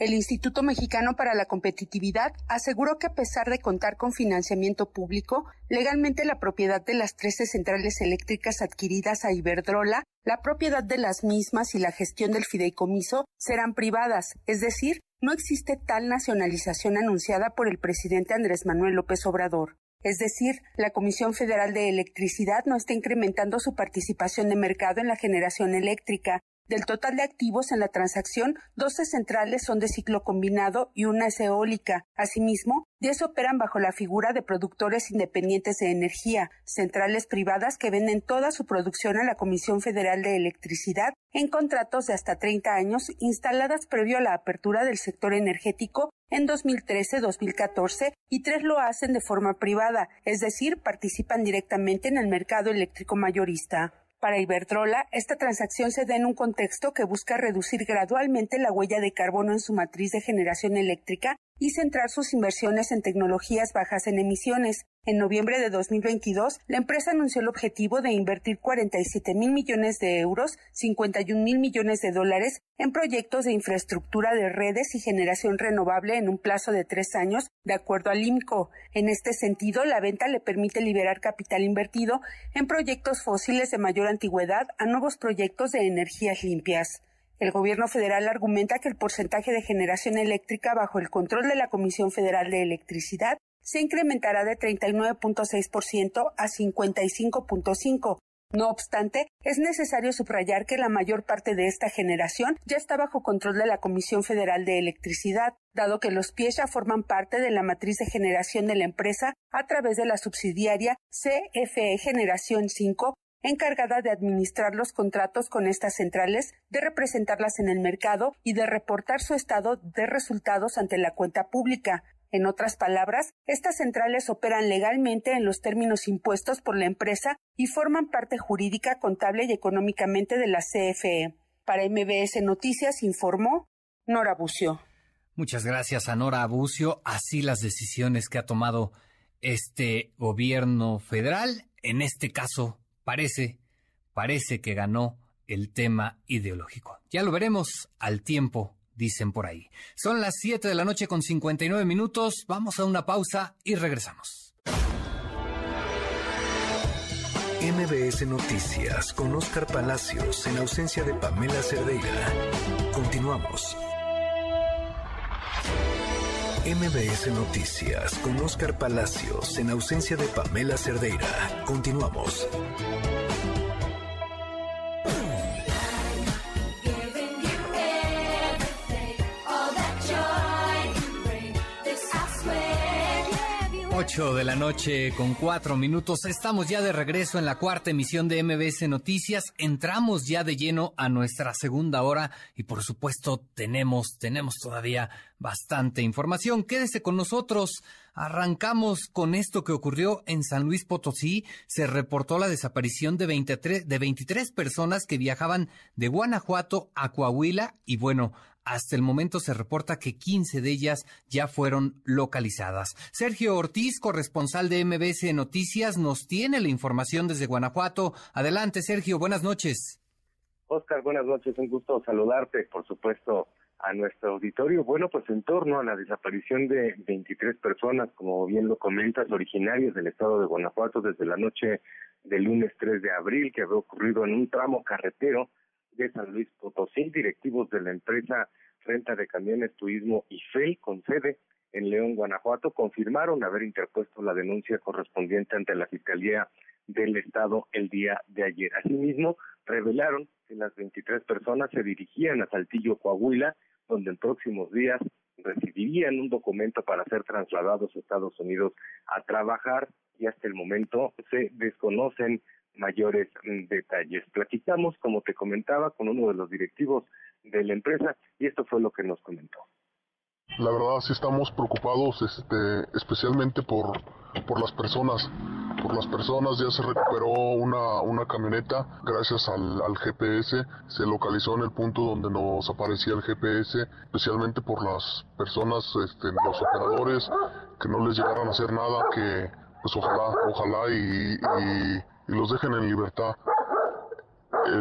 El Instituto Mexicano para la Competitividad aseguró que a pesar de contar con financiamiento público, legalmente la propiedad de las 13 centrales eléctricas adquiridas a Iberdrola, la propiedad de las mismas y la gestión del fideicomiso serán privadas, es decir, no existe tal nacionalización anunciada por el presidente Andrés Manuel López Obrador. Es decir, la Comisión Federal de Electricidad no está incrementando su participación de mercado en la generación eléctrica, Del total de activos en la transacción, 12 centrales son de ciclo combinado y una es eólica. Asimismo, 10 operan bajo la figura de productores independientes de energía, centrales privadas que venden toda su producción a la Comisión Federal de Electricidad en contratos de hasta 30 años instaladas previo a la apertura del sector energético en 2013-2014 y tres lo hacen de forma privada, es decir, participan directamente en el mercado eléctrico mayorista. Para Iberdrola, esta transacción se da en un contexto que busca reducir gradualmente la huella de carbono en su matriz de generación eléctrica y centrar sus inversiones en tecnologías bajas en emisiones, en noviembre de 2022, la empresa anunció el objetivo de invertir 47 mil millones de euros, 51 mil millones de dólares, en proyectos de infraestructura de redes y generación renovable en un plazo de tres años, de acuerdo al IMCO. En este sentido, la venta le permite liberar capital invertido en proyectos fósiles de mayor antigüedad a nuevos proyectos de energías limpias. El gobierno federal argumenta que el porcentaje de generación eléctrica bajo el control de la Comisión Federal de Electricidad se incrementará de 39.6% a 55.5%. No obstante, es necesario subrayar que la mayor parte de esta generación ya está bajo control de la Comisión Federal de Electricidad, dado que los pies ya forman parte de la matriz de generación de la empresa a través de la subsidiaria CFE Generación 5, encargada de administrar los contratos con estas centrales, de representarlas en el mercado y de reportar su estado de resultados ante la cuenta pública. En otras palabras, estas centrales operan legalmente en los términos impuestos por la empresa y forman parte jurídica, contable y económicamente de la CFE. Para MBS Noticias informó Nora Bucio. Muchas gracias a Nora Bucio. Así las decisiones que ha tomado este gobierno federal. En este caso, parece, parece que ganó el tema ideológico. Ya lo veremos al tiempo dicen por ahí. Son las 7 de la noche con 59 minutos. Vamos a una pausa y regresamos. MBS Noticias con Oscar Palacios en ausencia de Pamela Cerdeira. Continuamos. MBS Noticias con Oscar Palacios en ausencia de Pamela Cerdeira. Continuamos. 8 de la noche con cuatro minutos. Estamos ya de regreso en la cuarta emisión de MBS Noticias. Entramos ya de lleno a nuestra segunda hora y por supuesto tenemos, tenemos todavía bastante información. Quédese con nosotros. Arrancamos con esto que ocurrió en San Luis Potosí. Se reportó la desaparición de 23, de 23 personas que viajaban de Guanajuato a Coahuila y bueno, hasta el momento se reporta que 15 de ellas ya fueron localizadas. Sergio Ortiz, corresponsal de MBS Noticias, nos tiene la información desde Guanajuato. Adelante, Sergio, buenas noches. Oscar, buenas noches, un gusto saludarte, por supuesto, a nuestro auditorio. Bueno, pues en torno a la desaparición de 23 personas, como bien lo comentas, originarios del estado de Guanajuato desde la noche del lunes 3 de abril, que había ocurrido en un tramo carretero de San Luis Potosí, directivos de la empresa Renta de Camiones Turismo IFEL, con sede en León, Guanajuato, confirmaron haber interpuesto la denuncia correspondiente ante la Fiscalía del Estado el día de ayer. Asimismo, revelaron que las 23 personas se dirigían a Saltillo, Coahuila, donde en próximos días recibirían un documento para ser trasladados a Estados Unidos a trabajar y hasta el momento se desconocen mayores mm, detalles. Platicamos, como te comentaba, con uno de los directivos de la empresa y esto fue lo que nos comentó. La verdad sí estamos preocupados, este, especialmente por, por las personas. Por las personas ya se recuperó una, una camioneta gracias al, GPS, se localizó en el punto donde nos aparecía el GPS, especialmente por las personas, este, los operadores, que no les llegaran a hacer nada, que pues ojalá, ojalá y, y y los dejen en libertad.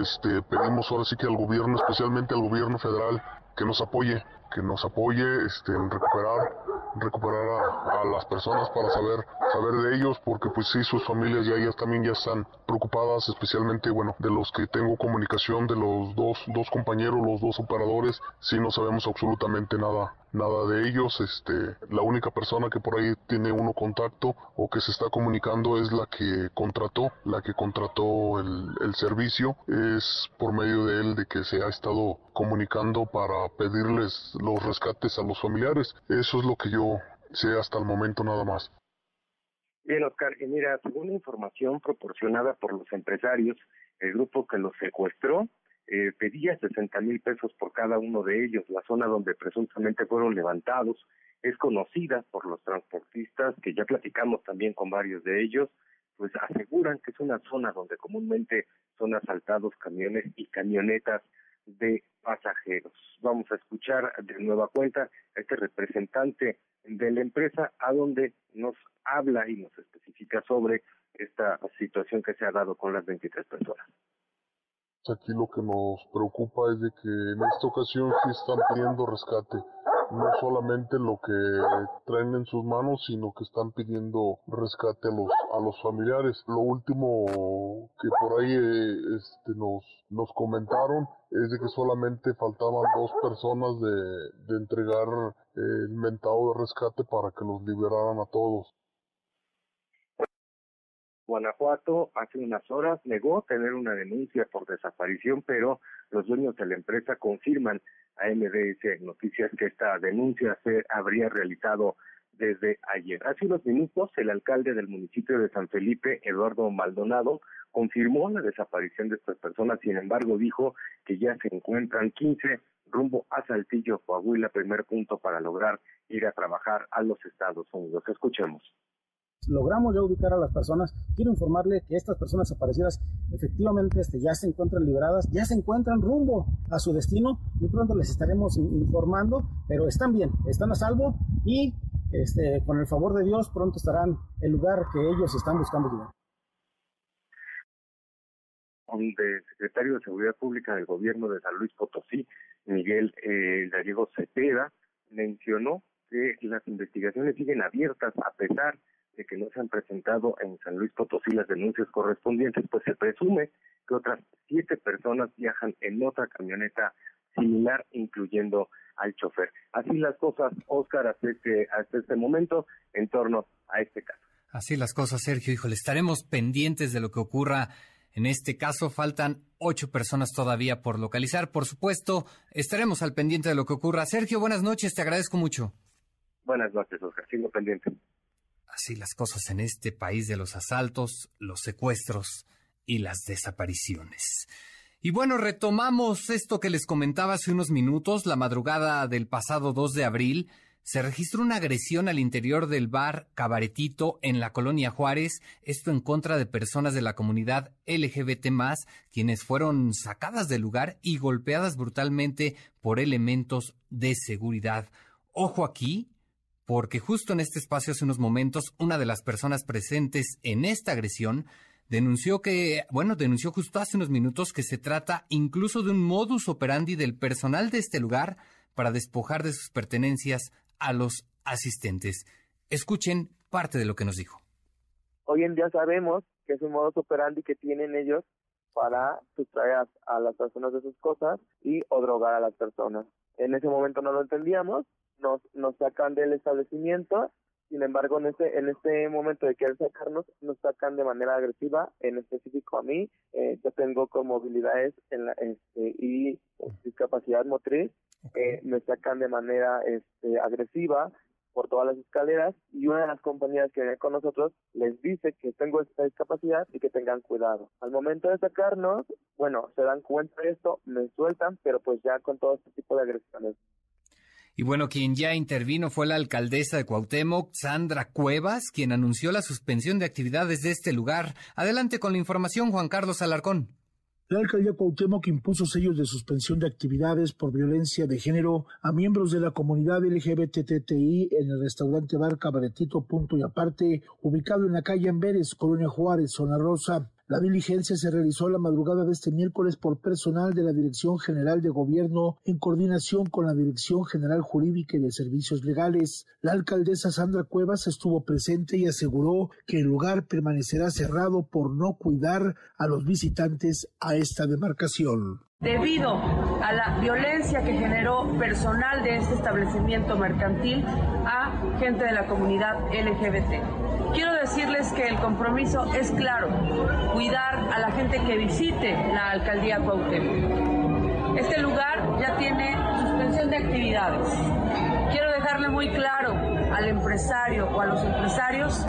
Este, pedimos ahora sí que al gobierno, especialmente al gobierno federal, que nos apoye, que nos apoye este, en recuperar recuperar a, las personas para saber saber de ellos porque pues sí sus familias ya, ya también ya están preocupadas especialmente bueno de los que tengo comunicación de los dos dos compañeros los dos operadores sí no sabemos absolutamente nada nada de ellos este la única persona que por ahí tiene uno contacto o que se está comunicando es la que contrató la que contrató el, el servicio es por medio de él de que se ha estado comunicando para pedirles los rescates a los familiares. Eso es lo que yo sé hasta el momento nada más. Bien, Oscar, y mira, según la información proporcionada por los empresarios, el grupo que los secuestró eh, pedía 60 mil pesos por cada uno de ellos. La zona donde presuntamente fueron levantados es conocida por los transportistas, que ya platicamos también con varios de ellos, pues aseguran que es una zona donde comúnmente son asaltados camiones y camionetas de pasajeros. Vamos a escuchar de nueva cuenta a este representante de la empresa a donde nos habla y nos especifica sobre esta situación que se ha dado con las 23 personas. Aquí lo que nos preocupa es de que en esta ocasión sí están pidiendo rescate, no solamente lo que traen en sus manos, sino que están pidiendo rescate a los a los familiares. Lo último que por ahí eh, este, nos nos comentaron es de que solamente faltaban dos personas de, de entregar el mentado de rescate para que los liberaran a todos. Guanajuato hace unas horas negó tener una denuncia por desaparición, pero los dueños de la empresa confirman a MDS Noticias que esta denuncia se habría realizado desde ayer. Hace unos minutos, el alcalde del municipio de San Felipe, Eduardo Maldonado, confirmó la desaparición de estas personas, sin embargo, dijo que ya se encuentran 15 rumbo a Saltillo, Coahuila, primer punto para lograr ir a trabajar a los Estados Unidos. Escuchemos logramos ya ubicar a las personas. Quiero informarle que estas personas desaparecidas efectivamente este, ya se encuentran liberadas, ya se encuentran rumbo a su destino. Muy pronto les estaremos informando, pero están bien, están a salvo y este, con el favor de Dios pronto estarán el lugar que ellos están buscando llegar. Secretario de Seguridad Pública del gobierno de San Luis Potosí, Miguel eh, Cepeda, mencionó que las investigaciones siguen abiertas a pesar que no se han presentado en San Luis Potosí las denuncias correspondientes, pues se presume que otras siete personas viajan en otra camioneta similar, incluyendo al chofer. Así las cosas, Oscar, hasta este, hasta este momento en torno a este caso. Así las cosas, Sergio. Híjole, estaremos pendientes de lo que ocurra. En este caso faltan ocho personas todavía por localizar. Por supuesto, estaremos al pendiente de lo que ocurra. Sergio, buenas noches, te agradezco mucho. Buenas noches, Oscar. Sigo pendiente. Así las cosas en este país de los asaltos, los secuestros y las desapariciones. Y bueno, retomamos esto que les comentaba hace unos minutos. La madrugada del pasado 2 de abril se registró una agresión al interior del bar Cabaretito en la colonia Juárez, esto en contra de personas de la comunidad LGBT, quienes fueron sacadas del lugar y golpeadas brutalmente por elementos de seguridad. Ojo aquí, porque justo en este espacio hace unos momentos una de las personas presentes en esta agresión denunció que, bueno, denunció justo hace unos minutos que se trata incluso de un modus operandi del personal de este lugar para despojar de sus pertenencias a los asistentes. Escuchen parte de lo que nos dijo. Hoy en día sabemos que es un modus operandi que tienen ellos para sustraer a las personas de sus cosas y o drogar a las personas. En ese momento no lo entendíamos, nos, nos sacan del establecimiento, sin embargo en este, en este momento de querer sacarnos, nos sacan de manera agresiva, en específico a mí, eh, yo tengo movilidades en la, este, y discapacidad motriz, eh, me sacan de manera este, agresiva por todas las escaleras y una de las compañías que viene con nosotros les dice que tengo esta discapacidad y que tengan cuidado. Al momento de sacarnos, bueno, se dan cuenta de esto, me sueltan, pero pues ya con todo este tipo de agresiones. Y bueno, quien ya intervino fue la alcaldesa de Cuauhtémoc, Sandra Cuevas, quien anunció la suspensión de actividades de este lugar. Adelante con la información, Juan Carlos Alarcón. La alcaldía Cuauhtémoc impuso sellos de suspensión de actividades por violencia de género a miembros de la comunidad LGBTTI en el restaurante Bar Cabaretito Punto y Aparte, ubicado en la calle Amberes, Colonia Juárez, Zona Rosa. La diligencia se realizó la madrugada de este miércoles por personal de la Dirección General de Gobierno en coordinación con la Dirección General Jurídica y de Servicios Legales. La alcaldesa Sandra Cuevas estuvo presente y aseguró que el lugar permanecerá cerrado por no cuidar a los visitantes a esta demarcación debido a la violencia que generó personal de este establecimiento mercantil a gente de la comunidad LGBT. Quiero decirles que el compromiso es claro, cuidar a la gente que visite la alcaldía Cuauhtémoc. Este lugar ya tiene suspensión de actividades. Quiero dejarle muy claro al empresario o a los empresarios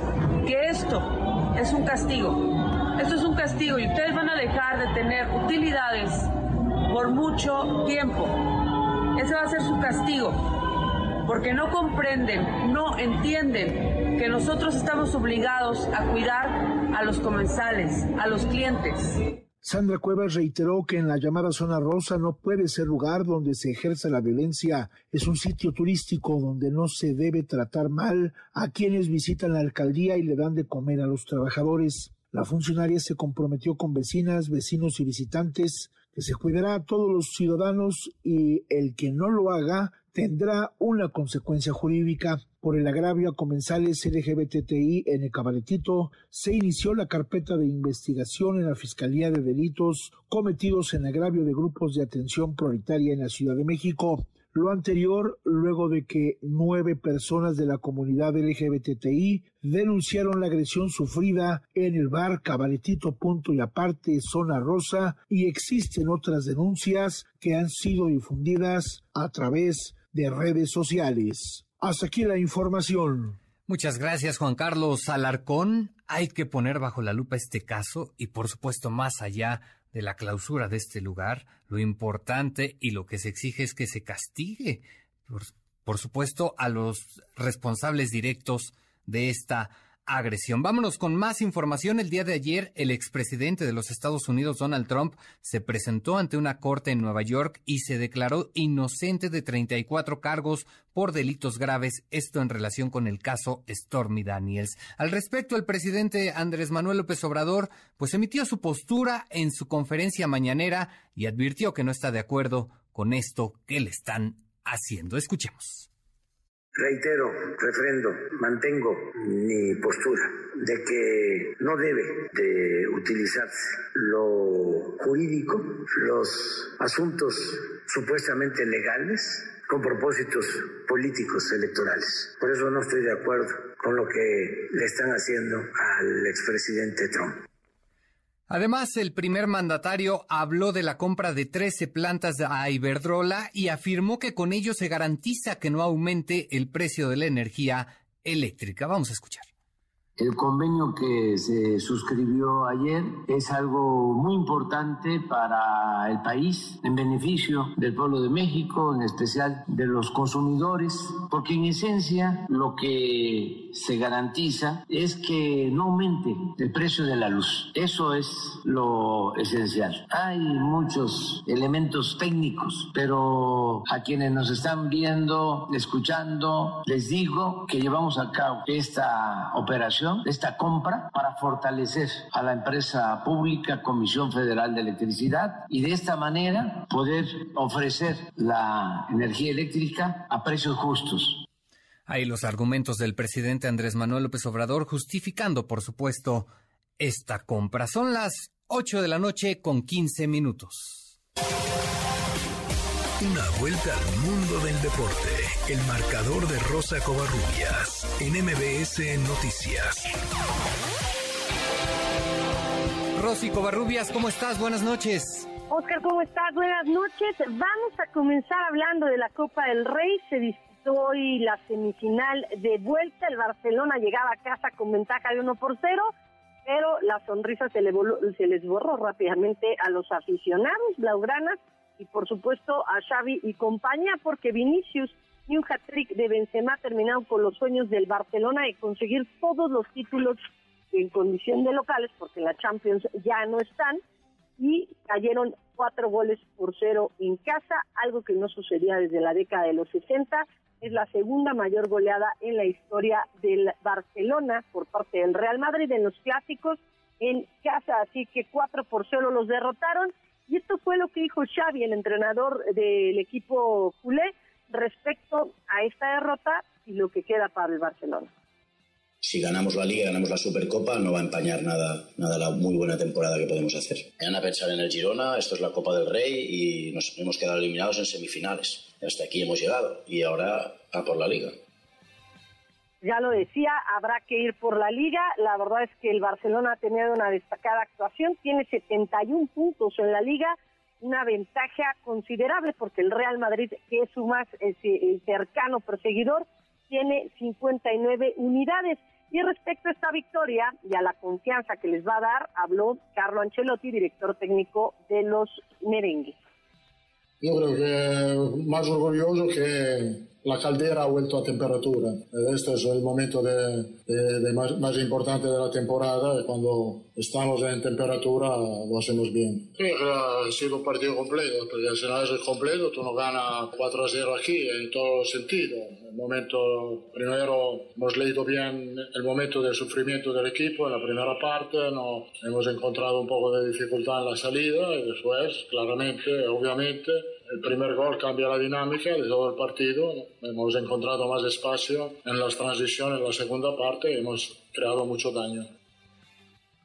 que esto es un castigo. Esto es un castigo y ustedes van a dejar de tener utilidades por mucho tiempo. Ese va a ser su castigo, porque no comprenden, no entienden que nosotros estamos obligados a cuidar a los comensales, a los clientes. Sandra Cuevas reiteró que en la llamada zona rosa no puede ser lugar donde se ejerza la violencia. Es un sitio turístico donde no se debe tratar mal a quienes visitan la alcaldía y le dan de comer a los trabajadores. La funcionaria se comprometió con vecinas, vecinos y visitantes que se cuidará a todos los ciudadanos y el que no lo haga tendrá una consecuencia jurídica. Por el agravio a comensales LGBTI en el cabaretito, se inició la carpeta de investigación en la Fiscalía de Delitos cometidos en agravio de grupos de atención prioritaria en la Ciudad de México. Lo anterior luego de que nueve personas de la comunidad LGBTI denunciaron la agresión sufrida en el bar Cabaretito Punto y Aparte Zona Rosa y existen otras denuncias que han sido difundidas a través de redes sociales. Hasta aquí la información. Muchas gracias Juan Carlos Alarcón. Hay que poner bajo la lupa este caso y por supuesto más allá de la clausura de este lugar, lo importante y lo que se exige es que se castigue, por, supuesto, a los responsables directos de esta agresión. Vámonos con más información. El día de ayer, el expresidente de los Estados Unidos, Donald Trump, se presentó ante una corte en Nueva York y se declaró inocente de 34 cargos por delitos graves, esto en relación con el caso Stormy Daniels. Al respecto, el presidente Andrés Manuel López Obrador, pues emitió su postura en su conferencia mañanera y advirtió que no está de acuerdo con esto que le están haciendo. Escuchemos. Reitero, refrendo, mantengo mi postura de que no debe de utilizarse lo jurídico, los asuntos supuestamente legales con propósitos políticos electorales. Por eso no estoy de acuerdo con lo que le están haciendo al expresidente Trump. Además, el primer mandatario habló de la compra de 13 plantas a Iberdrola y afirmó que con ello se garantiza que no aumente el precio de la energía eléctrica. Vamos a escuchar. El convenio que se suscribió ayer es algo muy importante para el país, en beneficio del pueblo de México, en especial de los consumidores, porque en esencia lo que se garantiza es que no aumente el precio de la luz. Eso es lo esencial. Hay muchos elementos técnicos, pero a quienes nos están viendo, escuchando, les digo que llevamos a cabo esta operación esta compra para fortalecer a la empresa pública Comisión Federal de Electricidad y de esta manera poder ofrecer la energía eléctrica a precios justos. Hay los argumentos del presidente Andrés Manuel López Obrador justificando, por supuesto, esta compra. Son las 8 de la noche con 15 minutos. Una vuelta al mundo del deporte. El marcador de Rosa Covarrubias en MBS Noticias. Rosy Covarrubias, ¿cómo estás? Buenas noches. Oscar, ¿cómo estás? Buenas noches. Vamos a comenzar hablando de la Copa del Rey. Se disputó hoy la semifinal de vuelta. El Barcelona llegaba a casa con ventaja de 1 por 0 pero la sonrisa se, se les borró rápidamente a los aficionados blaugranas y por supuesto a Xavi y compañía, porque Vinicius y un hat-trick de Benzema terminaron con los sueños del Barcelona de conseguir todos los títulos en condición de locales, porque la Champions ya no están, y cayeron cuatro goles por cero en casa, algo que no sucedía desde la década de los 60. Es la segunda mayor goleada en la historia del Barcelona por parte del Real Madrid en los clásicos en casa, así que 4 por 0 los derrotaron. Y esto fue lo que dijo Xavi, el entrenador del equipo culé, respecto a esta derrota y lo que queda para el Barcelona. Si ganamos la Liga, ganamos la Supercopa, no va a empañar nada, nada la muy buena temporada que podemos hacer. Mañana pensar en el Girona, esto es la Copa del Rey y nos hemos quedado eliminados en semifinales. Hasta aquí hemos llegado y ahora a por la Liga. Ya lo decía, habrá que ir por la liga. La verdad es que el Barcelona ha tenido una destacada actuación, tiene 71 puntos en la liga, una ventaja considerable porque el Real Madrid, que es su más eh, cercano perseguidor, tiene 59 unidades. Y respecto a esta victoria y a la confianza que les va a dar, habló Carlo Ancelotti, director técnico de los merengues. Yo creo que más orgulloso que la caldera ha vuelto a temperatura. Este es el momento de, de, más, más, importante de la temporada y cuando estamos en temperatura lo hacemos bien. Sí, ha sido un partido completo, porque si no es completo tú no ganas 4 a 0 aquí en todo sentido. El momento, primero hemos leído bien el momento del sufrimiento del equipo en la primera parte, no, hemos encontrado un poco de dificultad en la salida y después, claramente, obviamente, el primer gol cambia la dinámica de todo el partido. Hemos encontrado más espacio en las transiciones en la segunda parte hemos creado mucho daño.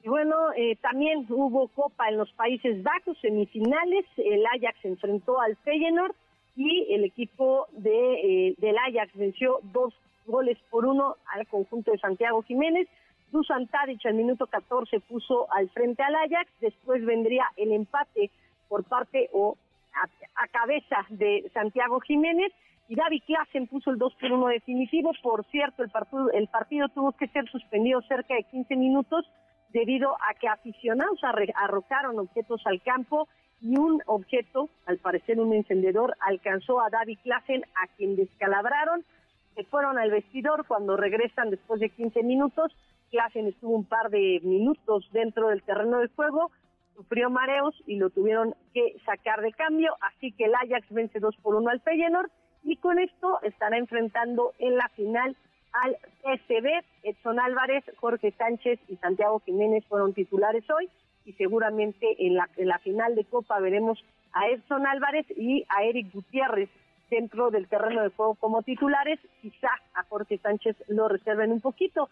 Y bueno, eh, también hubo Copa en los Países Bajos, semifinales. El Ajax se enfrentó al Feyenoord y el equipo de, eh, del Ajax venció dos goles por uno al conjunto de Santiago Jiménez. Dusan Tadic al minuto 14 puso al frente al Ajax. Después vendría el empate por parte o a, cabeza de Santiago Jiménez y David Klassen puso el 2 por 1 definitivo. Por cierto, el partido, el partido tuvo que ser suspendido cerca de 15 minutos debido a que aficionados arrojaron objetos al campo y un objeto, al parecer un encendedor, alcanzó a David Klassen, a quien descalabraron. Se fueron al vestidor cuando regresan después de 15 minutos. Klassen estuvo un par de minutos dentro del terreno de juego, sufrió mareos y lo tuvieron que sacar de cambio, así que el Ajax vence 2 por 1 al Feyenoord y con esto estará enfrentando en la final al PSV. Edson Álvarez, Jorge Sánchez y Santiago Jiménez fueron titulares hoy y seguramente en la, en la final de Copa veremos a Edson Álvarez y a Eric Gutiérrez dentro del terreno de juego como titulares. Quizá a Jorge Sánchez lo reserven un poquito.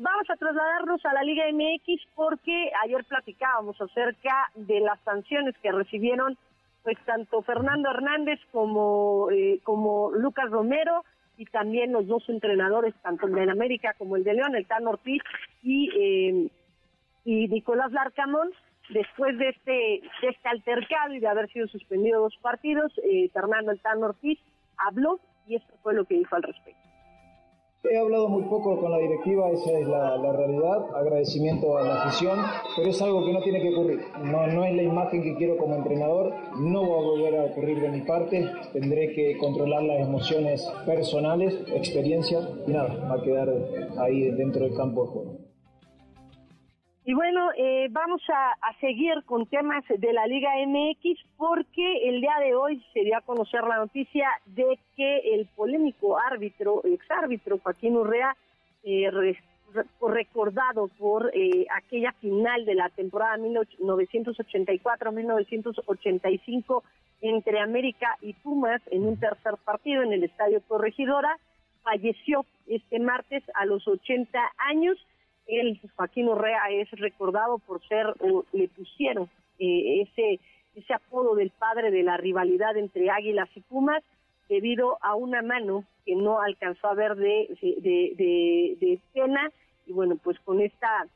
Vamos a trasladarnos a la Liga MX porque ayer platicábamos acerca de las sanciones que recibieron pues tanto Fernando Hernández como, eh, como Lucas Romero y también los dos entrenadores, tanto el de América como el de León, el Tan Ortiz y, eh, y Nicolás Larcamón. Después de este, de este altercado y de haber sido suspendido dos partidos, eh, Fernando el Tan Ortiz habló y esto fue lo que dijo al respecto. He hablado muy poco con la directiva, esa es la, realidad, agradecimiento a la afición, pero es algo que no tiene que ocurrir. No, no es la imagen que quiero como entrenador, no va a volver a ocurrir de mi parte, tendré que controlar las emociones personales, experiencia y nada, va a quedar ahí dentro del campo de juego. Y bueno, eh, vamos a, seguir con temas de la Liga MX porque el día de hoy se dio a conocer la noticia de que el polémico árbitro, exárbitro Joaquín Urrea, eh, recordado por eh, aquella final de la temporada 1984-1985 entre América y Pumas en un tercer partido en el Estadio Corregidora, falleció este martes a los 80 años él, Joaquín Urrea, es recordado por ser, o le pusieron eh, ese, ese apodo del padre de la rivalidad entre Águilas y Pumas, debido a una mano que no alcanzó a ver de, de, de, pena, y bueno, pues con esta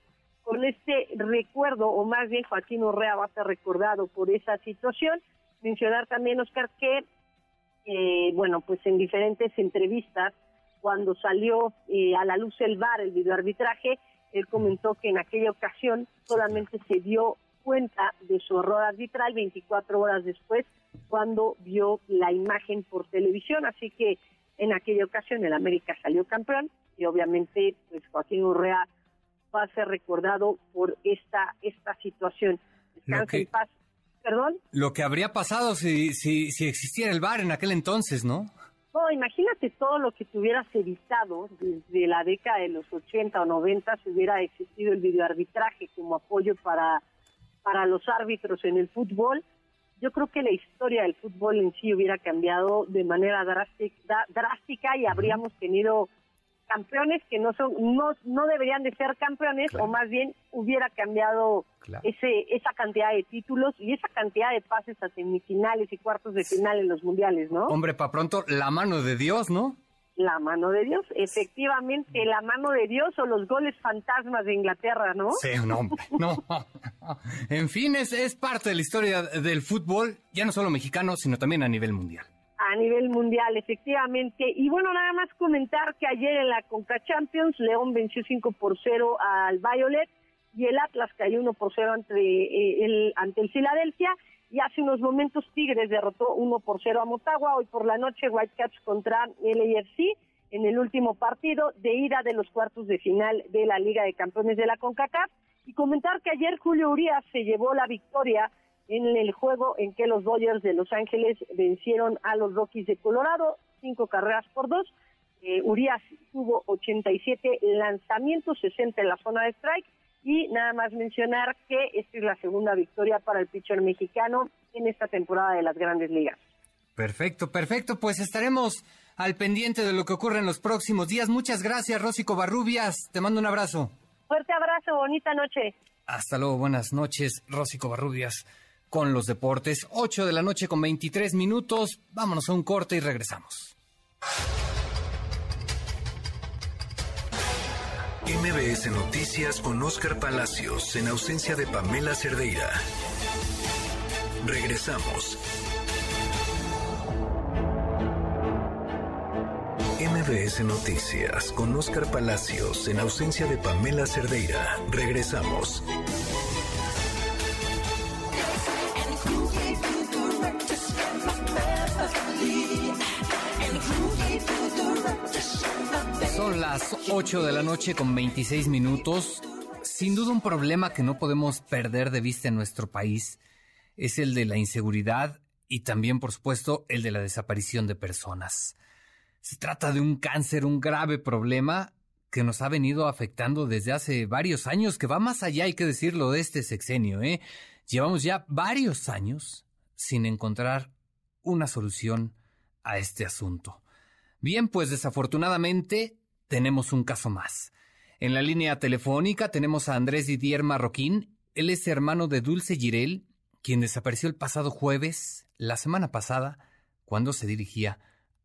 con este recuerdo, o más bien Joaquín Urrea va a ser recordado por esa situación. Mencionar también, Oscar, que, eh, bueno, pues en diferentes entrevistas, cuando salió eh, a la luz el VAR, el videoarbitraje, él comentó que en aquella ocasión solamente se dio cuenta de su error arbitral 24 horas después cuando vio la imagen por televisión, así que en aquella ocasión el América salió campeón y obviamente pues Joaquín Urrea va a ser recordado por esta esta situación. Lo que, ¿Perdón? Lo que habría pasado si, si, si existiera el VAR en aquel entonces, ¿no? No, imagínate todo lo que te hubieras evitado desde la década de los 80 o 90 si hubiera existido el videoarbitraje como apoyo para, para los árbitros en el fútbol. Yo creo que la historia del fútbol en sí hubiera cambiado de manera drástica, drástica y habríamos tenido campeones que no son no no deberían de ser campeones o más bien hubiera cambiado ese esa cantidad de títulos y esa cantidad de pases a semifinales y cuartos de final en los mundiales, ¿no? Hombre, para pronto la mano de Dios, ¿no? La mano de Dios, efectivamente, la mano de Dios o los goles fantasmas de Inglaterra, ¿no? Sí, no, hombre, no. En fin, es, es parte de la historia del fútbol, ya no solo mexicano, sino también a nivel mundial a nivel mundial, efectivamente. Y bueno, nada más comentar que ayer en la Conca Champions, León venció 5 por 0 al Violet y el Atlas cayó 1 por 0 ante, eh, el, ante el Filadelfia. Y hace unos momentos Tigres derrotó 1 por 0 a Motagua. Hoy por la noche Whitecaps contra el AFC en el último partido de ida de los cuartos de final de la Liga de Campeones de la CONCACAF. Y comentar que ayer Julio Urias se llevó la victoria en el juego en que los Dodgers de Los Ángeles vencieron a los Rockies de Colorado, cinco carreras por dos. Eh, Urias tuvo 87 lanzamientos, 60 en la zona de strike. Y nada más mencionar que esta es la segunda victoria para el pitcher mexicano en esta temporada de las grandes ligas. Perfecto, perfecto. Pues estaremos al pendiente de lo que ocurre en los próximos días. Muchas gracias, Rosico Barrubias. Te mando un abrazo. Fuerte abrazo, bonita noche. Hasta luego, buenas noches, Rosico Barrubias con los deportes. 8 de la noche con 23 minutos. Vámonos a un corte y regresamos. MBS Noticias con Oscar Palacios en ausencia de Pamela Cerdeira. Regresamos. MBS Noticias con Oscar Palacios en ausencia de Pamela Cerdeira. Regresamos. Son las 8 de la noche con 26 minutos. Sin duda un problema que no podemos perder de vista en nuestro país es el de la inseguridad y también, por supuesto, el de la desaparición de personas. Se trata de un cáncer, un grave problema que nos ha venido afectando desde hace varios años, que va más allá, hay que decirlo, de este sexenio. ¿eh? Llevamos ya varios años sin encontrar una solución a este asunto. Bien, pues desafortunadamente tenemos un caso más. En la línea telefónica tenemos a Andrés Didier Marroquín. Él es hermano de Dulce Girel, quien desapareció el pasado jueves, la semana pasada, cuando se dirigía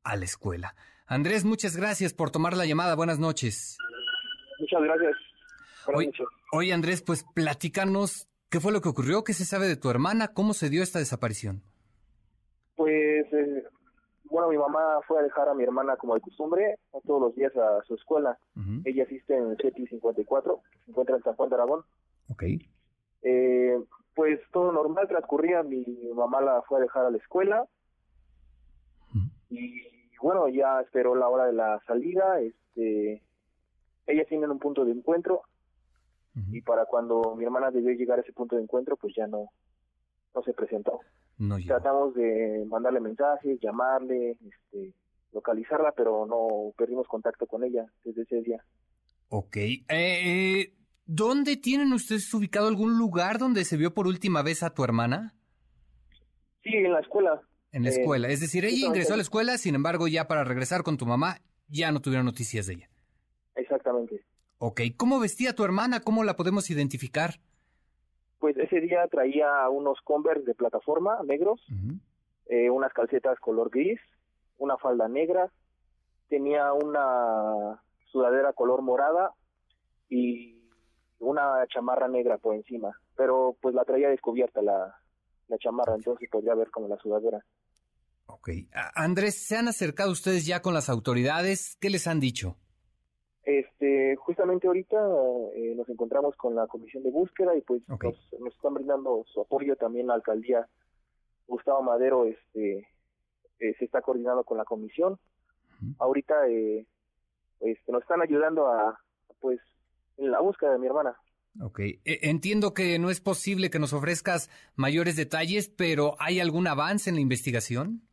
a la escuela. Andrés, muchas gracias por tomar la llamada. Buenas noches. Muchas gracias. Hoy, Andrés, pues platícanos qué fue lo que ocurrió, qué se sabe de tu hermana, cómo se dio esta desaparición. Pues eh, bueno, mi mamá fue a dejar a mi hermana como de costumbre todos los días a su escuela. Ella asiste en el CETI 54, se encuentra en San Juan de Aragón. Ok. Eh, pues todo normal transcurría, mi mamá la fue a dejar a la escuela y bueno, ya esperó la hora de la salida, este, ellas tienen un punto de encuentro y para cuando mi hermana debió llegar a ese punto de encuentro, pues ya no, no se presentó. Tratamos de mandarle mensajes, llamarle, este, localizarla, pero no perdimos contacto con ella desde ese día. Ok. Eh, ¿Dónde tienen ustedes ubicado algún lugar donde se vio por última vez a tu hermana? Sí, en la escuela. En la escuela. Es decir, ella ingresó a la escuela, sin embargo, ya para regresar con tu mamá, ya no tuvieron noticias de ella. Exactamente. Ok. ¿Cómo vestía tu hermana? ¿Cómo la podemos identificar? Pues ese día traía unos Converse de plataforma negros, eh, unas calcetas color gris, una falda negra, tenía una sudadera color morada y una chamarra negra por encima, pero pues la traía descubierta la, la chamarra, entonces podía ver como la sudadera. Ok. Andrés, ¿se han acercado ustedes ya con las autoridades? ¿Qué les han dicho? Este, justamente ahorita eh, nos encontramos con la comisión de búsqueda y pues nos, están brindando su apoyo también la alcaldía. Gustavo Madero este eh, se está coordinando con la comisión. Ahorita eh, este, nos están ayudando a pues en la búsqueda de mi hermana. Ok, e, entiendo que no es posible que nos ofrezcas mayores detalles, pero ¿hay algún avance en la investigación?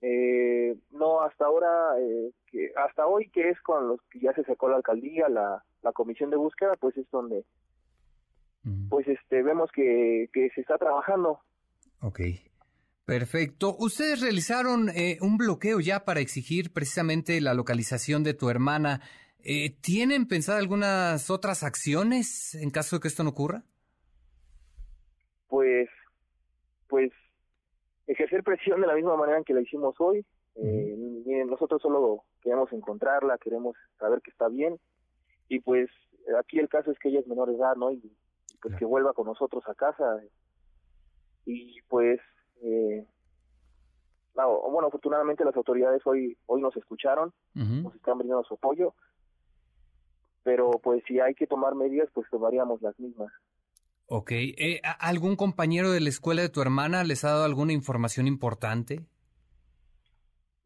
Eh, no, hasta ahora, eh, que hasta hoy, que es con los que ya se sacó la alcaldía, la, la comisión de búsqueda, pues es donde, pues este, vemos que, que se está trabajando. Ok. Perfecto. Ustedes realizaron eh, un bloqueo ya para exigir precisamente la localización de tu hermana. Eh, ¿Tienen pensado algunas otras acciones en caso de que esto no ocurra? Pues, pues, ejercer presión de la misma manera en que la hicimos hoy. Eh, miren, nosotros solo queremos encontrarla, queremos saber que está bien. Y pues, aquí el caso es que ella es menor de edad, ¿no? Y pues que vuelva con nosotros a casa. Y pues, eh, bueno, afortunadamente las autoridades hoy hoy nos escucharon, nos están brindando su apoyo, pero pues si hay que tomar medidas, pues tomaríamos las mismas. Ok, eh, ¿algún compañero de la escuela de tu hermana les ha dado alguna información importante?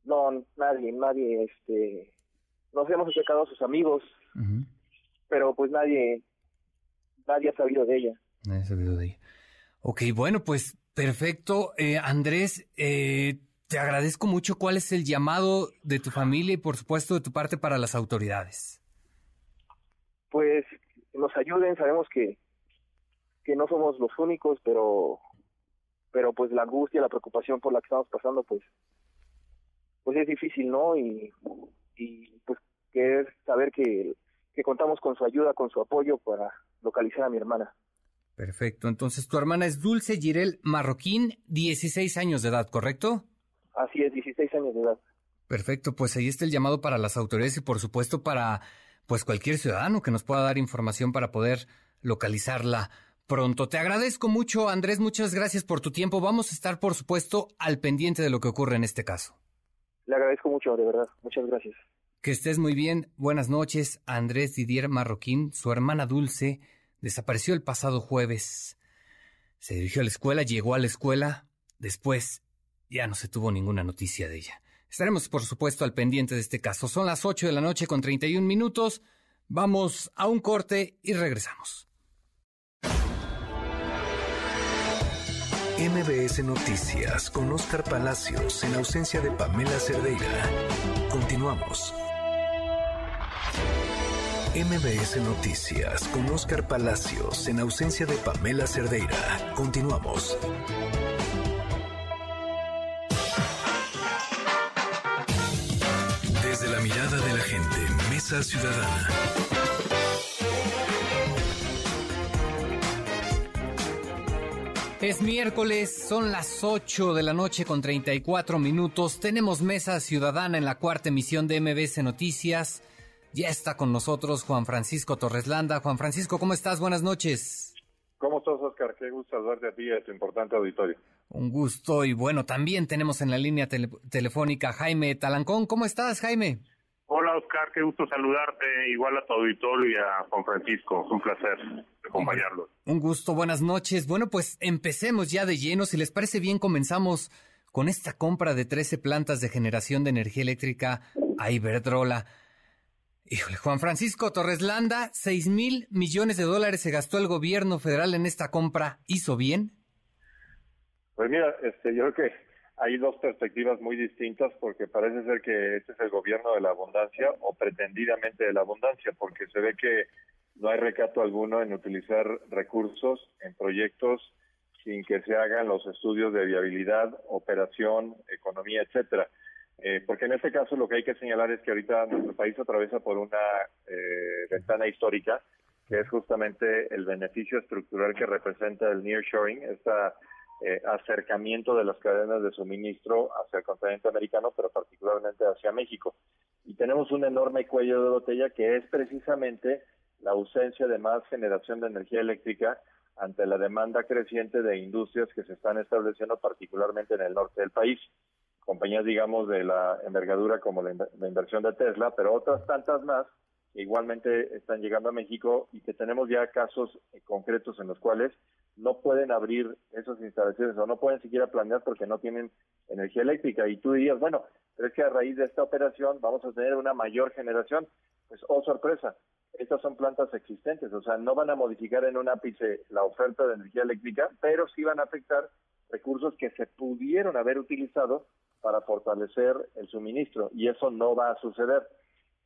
No, nadie, nadie, este, nos hemos acercado a sus amigos, pero pues nadie, nadie ha sabido de ella. Nadie ha sabido de ella. Ok, bueno, pues perfecto. Eh, Andrés, eh, te agradezco mucho. ¿Cuál es el llamado de tu familia y por supuesto de tu parte para las autoridades? Pues nos ayuden, sabemos que, que no somos los únicos, pero pero pues la angustia, la preocupación por la que estamos pasando, pues pues es difícil, ¿no? Y, y pues que es saber que, que contamos con su ayuda, con su apoyo para localizar a mi hermana. Perfecto. Entonces, tu hermana es Dulce Girel Marroquín, 16 años de edad, ¿correcto? Así es, 16 años de edad. Perfecto, pues ahí está el llamado para las autoridades y por supuesto para pues cualquier ciudadano que nos pueda dar información para poder localizarla pronto. Te agradezco mucho, Andrés, muchas gracias por tu tiempo. Vamos a estar, por supuesto, al pendiente de lo que ocurre en este caso. Le agradezco mucho, de verdad. Muchas gracias. Que estés muy bien. Buenas noches, Andrés Didier Marroquín, su hermana Dulce Desapareció el pasado jueves. Se dirigió a la escuela, llegó a la escuela. Después ya no se tuvo ninguna noticia de ella. Estaremos, por supuesto, al pendiente de este caso. Son las 8 de la noche con 31 minutos. Vamos a un corte y regresamos. MBS Noticias con Oscar Palacios en ausencia de Pamela Cerdeira. Continuamos. MBS Noticias con Oscar Palacios en ausencia de Pamela Cerdeira. Continuamos. Desde la mirada de la gente, Mesa Ciudadana. Es miércoles, son las 8 de la noche con 34 minutos. Tenemos Mesa Ciudadana en la cuarta emisión de MBS Noticias. Ya está con nosotros Juan Francisco Torres Landa. Juan Francisco, ¿cómo estás? Buenas noches. ¿Cómo estás, Oscar? Qué gusto saludarte a ti y a tu importante auditorio. Un gusto y bueno, también tenemos en la línea telefónica Jaime Talancón. ¿Cómo estás, Jaime? Hola, Oscar. Qué gusto saludarte. Igual a tu auditorio y a Juan Francisco. un placer acompañarlos. Un gusto. Buenas noches. Bueno, pues empecemos ya de lleno. Si les parece bien, comenzamos con esta compra de 13 plantas de generación de energía eléctrica a Iberdrola. Híjole, Juan Francisco Torres Landa, 6 mil millones de dólares se gastó el gobierno federal en esta compra. ¿Hizo bien? Pues mira, este, yo creo que hay dos perspectivas muy distintas porque parece ser que este es el gobierno de la abundancia o pretendidamente de la abundancia porque se ve que no hay recato alguno en utilizar recursos en proyectos sin que se hagan los estudios de viabilidad, operación, economía, etcétera. Eh, porque en este caso lo que hay que señalar es que ahorita nuestro país atraviesa por una eh, ventana histórica, que es justamente el beneficio estructural que representa el nearshoring, este acercamiento de las cadenas de suministro hacia el continente americano, pero particularmente hacia México. Y tenemos un enorme cuello de botella que es precisamente la ausencia de más generación de energía eléctrica ante la demanda creciente de industrias que se están estableciendo particularmente en el norte del país compañías, digamos, de la envergadura como la, inversión de Tesla, pero otras tantas más que igualmente están llegando a México y que tenemos ya casos eh, concretos en los cuales no pueden abrir esas instalaciones o no pueden siquiera planear porque no tienen energía eléctrica. Y tú dirías, bueno, pero es que a raíz de esta operación vamos a tener una mayor generación. Pues, oh sorpresa, estas son plantas existentes, o sea, no van a modificar en un ápice la oferta de energía eléctrica, pero sí van a afectar recursos que se pudieron haber utilizado para fortalecer el suministro y eso no va a suceder.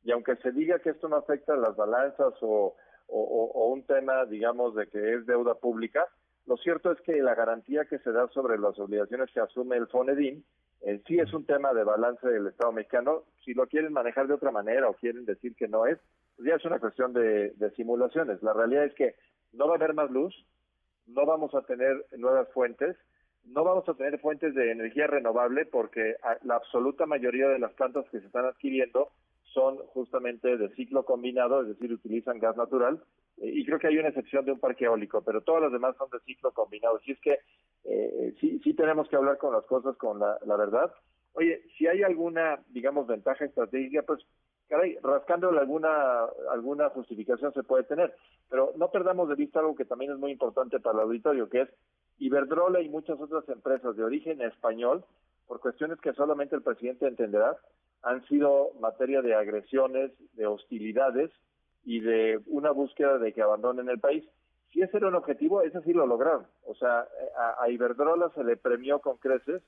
Y aunque se diga que esto no afecta a las balanzas o, un tema, digamos, de que es deuda pública, lo cierto es que la garantía que se da sobre las obligaciones que asume el FONEDIN eh, sí es un tema de balance del Estado mexicano. Si lo quieren manejar de otra manera o quieren decir que no es, pues ya es una cuestión de simulaciones. La realidad es que no va a haber más luz, no vamos a tener nuevas fuentes, no vamos a tener fuentes de energía renovable porque la absoluta mayoría de las plantas que se están adquiriendo son justamente de ciclo combinado, es decir, utilizan gas natural, eh, y creo que hay una excepción de un parque eólico, pero todas las demás son de ciclo combinado. Así es que eh, sí, sí tenemos que hablar con las cosas con la, la verdad. Oye, si hay alguna, digamos, ventaja estratégica, pues caray, rascándole alguna, alguna justificación se puede tener. Pero no perdamos de vista algo que también es muy importante para el auditorio, que es Iberdrola y muchas otras empresas de origen español, por cuestiones que solamente el presidente entenderá, han sido materia de agresiones, de hostilidades y de una búsqueda de que abandonen el país. Si ese era un objetivo, ese sí lo lograron. O sea, a, Iberdrola se le premió con creces,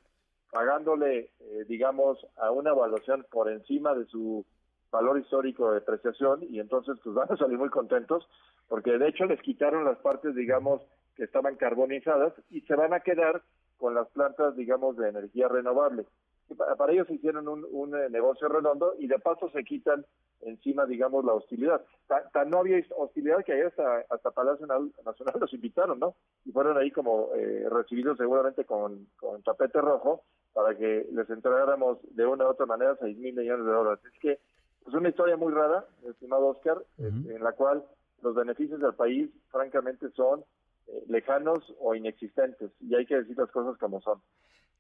pagándole, eh, digamos, a una evaluación por encima de su valor histórico de depreciación y entonces pues van a salir muy contentos porque de hecho les quitaron las partes digamos que estaban carbonizadas y se van a quedar con las plantas digamos de energía renovable para, ellos hicieron un, eh, negocio redondo y de paso se quitan encima digamos la hostilidad. Tan, no había hostilidad que ahí hasta, hasta Palacio Nacional los invitaron no y fueron ahí como eh, recibidos seguramente con, con tapete rojo para que les entregáramos de una u otra manera seis mil millones de dólares. Es que es una historia muy rara, estimado Oscar, en la cual los beneficios del país, francamente, son eh, lejanos o inexistentes, y hay que decir las cosas como son.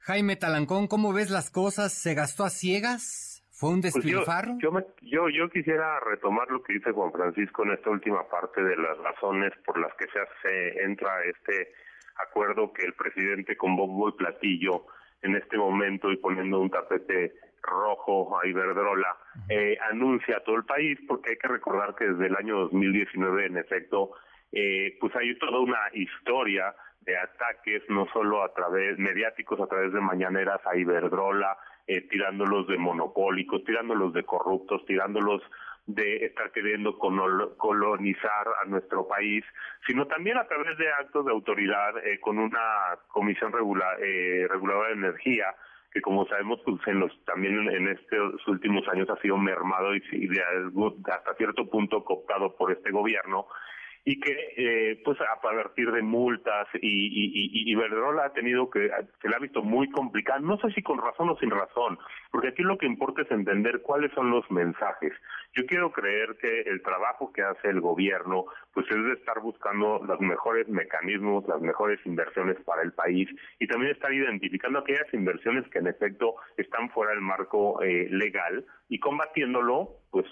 Jaime Talancón, ¿cómo ves las cosas? ¿Se gastó a ciegas? ¿Fue un pues despilfarro? yo, yo, yo, quisiera retomar lo que dice Juan Francisco en esta última parte de las razones por las que se, hace, entra este acuerdo que el presidente con bombo y platillo en este momento y poniendo un tapete rojo a Iberdrola eh, anuncia a todo el país, porque hay que recordar que desde el año 2019, en efecto, eh, pues hay toda una historia de ataques, no solo a través mediáticos, a través de mañaneras a Iberdrola, eh, tirándolos de monopólicos, tirándolos de corruptos, tirándolos de estar queriendo colonizar a nuestro país, sino también a través de actos de autoridad eh, con una comisión regula, eh, reguladora de energía que como sabemos pues en los también en estos últimos años ha sido mermado y, de, hasta cierto punto cooptado por este gobierno y que eh, pues a partir de multas y, y, y, ha tenido que se le ha visto muy complicado, no sé si con razón o sin razón, porque aquí lo que importa es entender cuáles son los mensajes. Yo quiero creer que el trabajo que hace el gobierno pues es de estar buscando los mejores mecanismos, las mejores inversiones para el país y también estar identificando aquellas inversiones que en efecto están fuera del marco eh, legal y combatiéndolo pues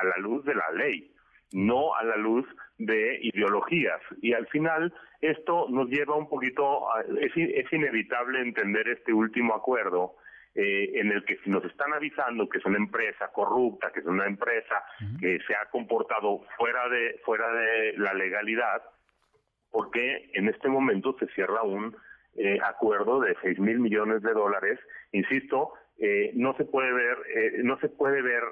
a la luz de la ley no a la luz de ideologías. Y al final esto nos lleva un poquito, es, es inevitable entender este último acuerdo eh, en el que si nos están avisando que es una empresa corrupta, que es una empresa que se ha comportado fuera de fuera de la legalidad, porque en este momento se cierra un eh, acuerdo de seis mil millones de dólares, insisto, eh, no se puede ver no se puede ver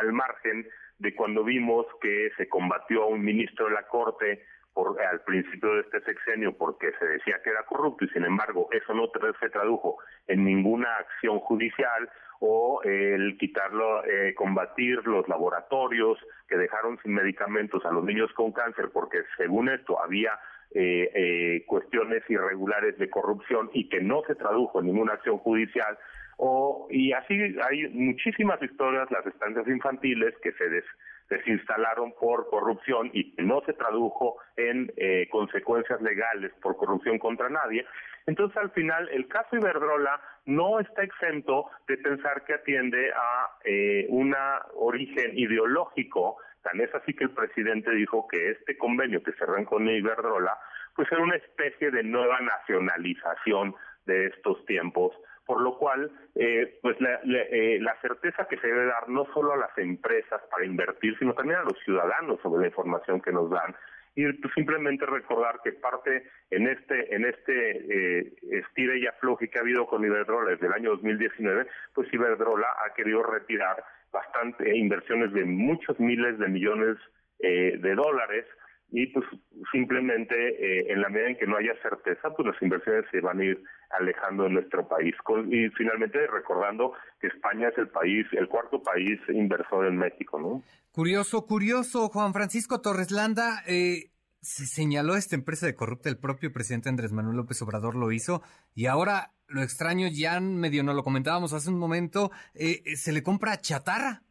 al margen de cuando vimos que se combatió a un ministro de la Corte por, al principio de este sexenio porque se decía que era corrupto y sin embargo eso no se tradujo en ninguna acción judicial o el quitarlo, eh, combatir los laboratorios que dejaron sin medicamentos a los niños con cáncer porque según esto había eh, eh, cuestiones irregulares de corrupción y que no se tradujo en ninguna acción judicial o, y así hay muchísimas historias, las estancias infantiles que se desinstalaron por corrupción y no se tradujo en eh, consecuencias legales por corrupción contra nadie. Entonces, al final, el caso Iberdrola no está exento de pensar que atiende a eh, un origen ideológico. Tan es así que el presidente dijo que este convenio que cerró con Iberdrola, pues era una especie de nueva nacionalización de estos tiempos por lo cual, eh, pues eh, la, certeza que se debe dar no solo a las empresas para invertir, sino también a los ciudadanos sobre la información que nos dan, y pues, simplemente recordar que parte en este en este eh, estira y afloje que ha habido con Iberdrola desde el año 2019, pues Iberdrola ha querido retirar bastante inversiones de muchos miles de millones eh, de dólares y pues simplemente eh, en la medida en que no haya certeza, pues las inversiones se van a ir alejando de nuestro país. y finalmente recordando que España es el país, el cuarto país inversor en México, ¿no? Curioso, curioso, Juan Francisco Torres Landa, eh, se señaló esta empresa de corrupta, el propio presidente Andrés Manuel López Obrador lo hizo, y ahora lo extraño, ya medio no lo comentábamos hace un momento, eh, eh, se le compra chatarra.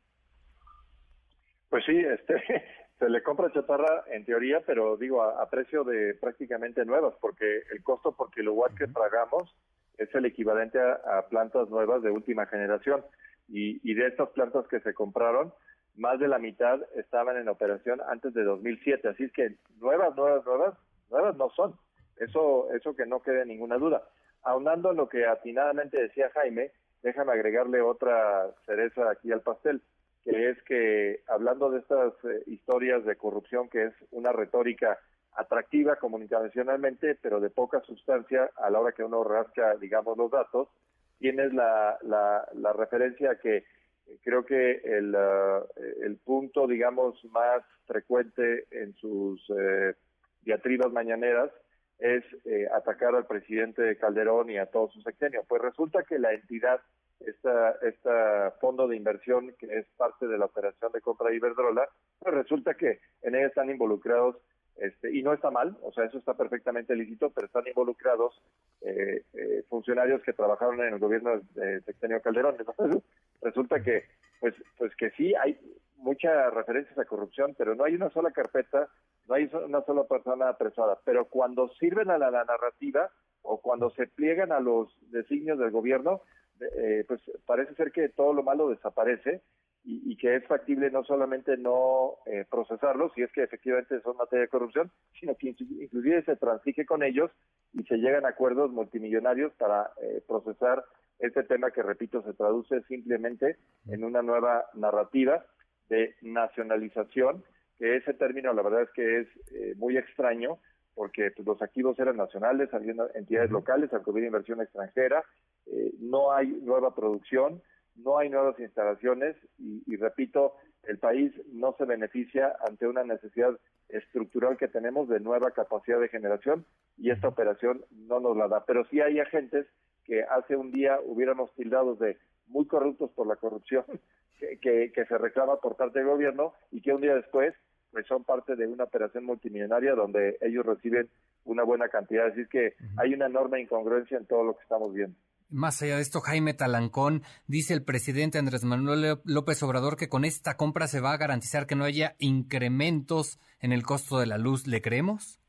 Pues sí, este, se le compra chatarra en teoría, pero digo a, precio de prácticamente nuevas, porque el costo por kilowatt que pagamos es el equivalente a, plantas nuevas de última generación. Y, y de estas plantas que se compraron, más de la mitad estaban en operación antes de 2007. Así es que nuevas, nuevas, nuevas, nuevas no son. Eso, eso que no quede ninguna duda. Aunando lo que atinadamente decía Jaime, déjame agregarle otra cereza aquí al pastel, que es que hablando de estas eh, historias de corrupción, que es una retórica atractiva comunicacionalmente, pero de poca sustancia a la hora que uno rasca, digamos, los datos, tienes la, la, la referencia que creo que el, uh, el punto, digamos, más frecuente en sus eh, diatribas mañaneras es eh, atacar al presidente Calderón y a todo su sexenio. Pues resulta que la entidad, esta, esta fondo de inversión que es parte de la operación de compra de Iberdrola, pues resulta que en ella están involucrados este, y no está mal, o sea, eso está perfectamente lícito, pero están involucrados eh, eh, funcionarios que trabajaron en el gobierno de Sexenio Calderón. Entonces, resulta que, pues, pues que sí hay muchas referencias a corrupción, pero no hay una sola carpeta, no hay una sola persona apresada. Pero cuando sirven a la, narrativa o cuando se pliegan a los designios del gobierno, eh, pues parece ser que todo lo malo desaparece y, que es factible no solamente no eh, procesarlos, si es que efectivamente son materia de corrupción, sino que inclusive se transige con ellos y se llegan a acuerdos multimillonarios para eh, procesar este tema que, repito, se traduce simplemente en una nueva narrativa de nacionalización, que ese término la verdad es que es eh, muy extraño, porque pues, los activos eran nacionales, había entidades locales, acudir inversión extranjera, eh, no hay nueva producción, no hay nuevas instalaciones y, repito, el país no se beneficia ante una necesidad estructural que tenemos de nueva capacidad de generación y esta operación no nos la da. Pero sí hay agentes que hace un día hubiéramos tildado de muy corruptos por la corrupción que, que, se reclama por parte del gobierno y que un día después pues son parte de una operación multimillonaria donde ellos reciben una buena cantidad. Así que hay una enorme incongruencia en todo lo que estamos viendo. Más allá de esto, Jaime Talancón, dice el presidente Andrés Manuel López Obrador que con esta compra se va a garantizar que no haya incrementos en el costo de la luz. ¿Le creemos?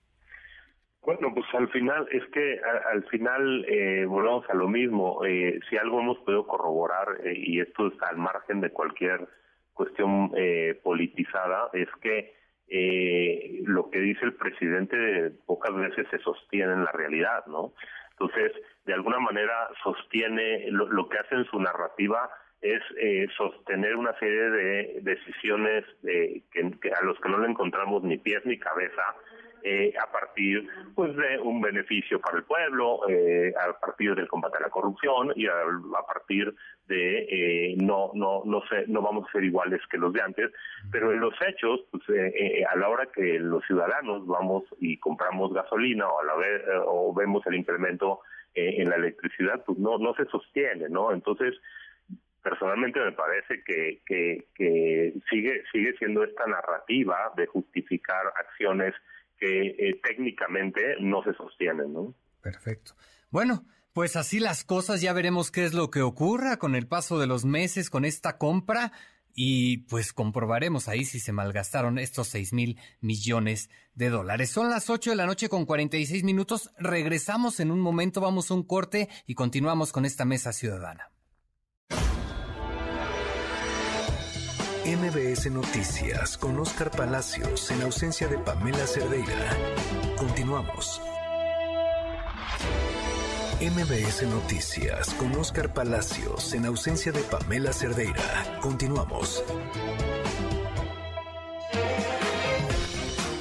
Bueno, pues al final, es que al final eh, volvemos a lo mismo. Eh, si algo hemos podido corroborar, eh, y esto está al margen de cualquier cuestión eh, politizada, es que eh, lo que dice el presidente pocas veces se sostiene en la realidad, ¿no? Entonces, de alguna manera sostiene lo, que hace en su narrativa es eh, sostener una serie de decisiones que, a los que no le encontramos ni pies ni cabeza eh, a partir pues de un beneficio para el pueblo, eh, a partir del combate a la corrupción y a, partir de eh, no no no sé no vamos a ser iguales que los de antes, pero en los hechos pues a la hora que los ciudadanos vamos y compramos gasolina o a la vez o vemos el incremento en la electricidad pues no no se sostiene, ¿no? Entonces personalmente me parece que, que, que sigue sigue siendo esta narrativa de justificar acciones que eh, técnicamente no se sostienen, ¿no? Perfecto. Bueno, pues así las cosas, ya veremos qué es lo que ocurra con el paso de los meses, con esta compra, y pues comprobaremos ahí si se malgastaron estos seis mil millones de dólares. Son las ocho de la noche con cuarenta y seis minutos. Regresamos en un momento, vamos a un corte y continuamos con esta mesa ciudadana. MBS Noticias con Oscar Palacios en ausencia de Pamela Cerdeira. Continuamos. MBS Noticias con Oscar Palacios en ausencia de Pamela Cerdeira. Continuamos.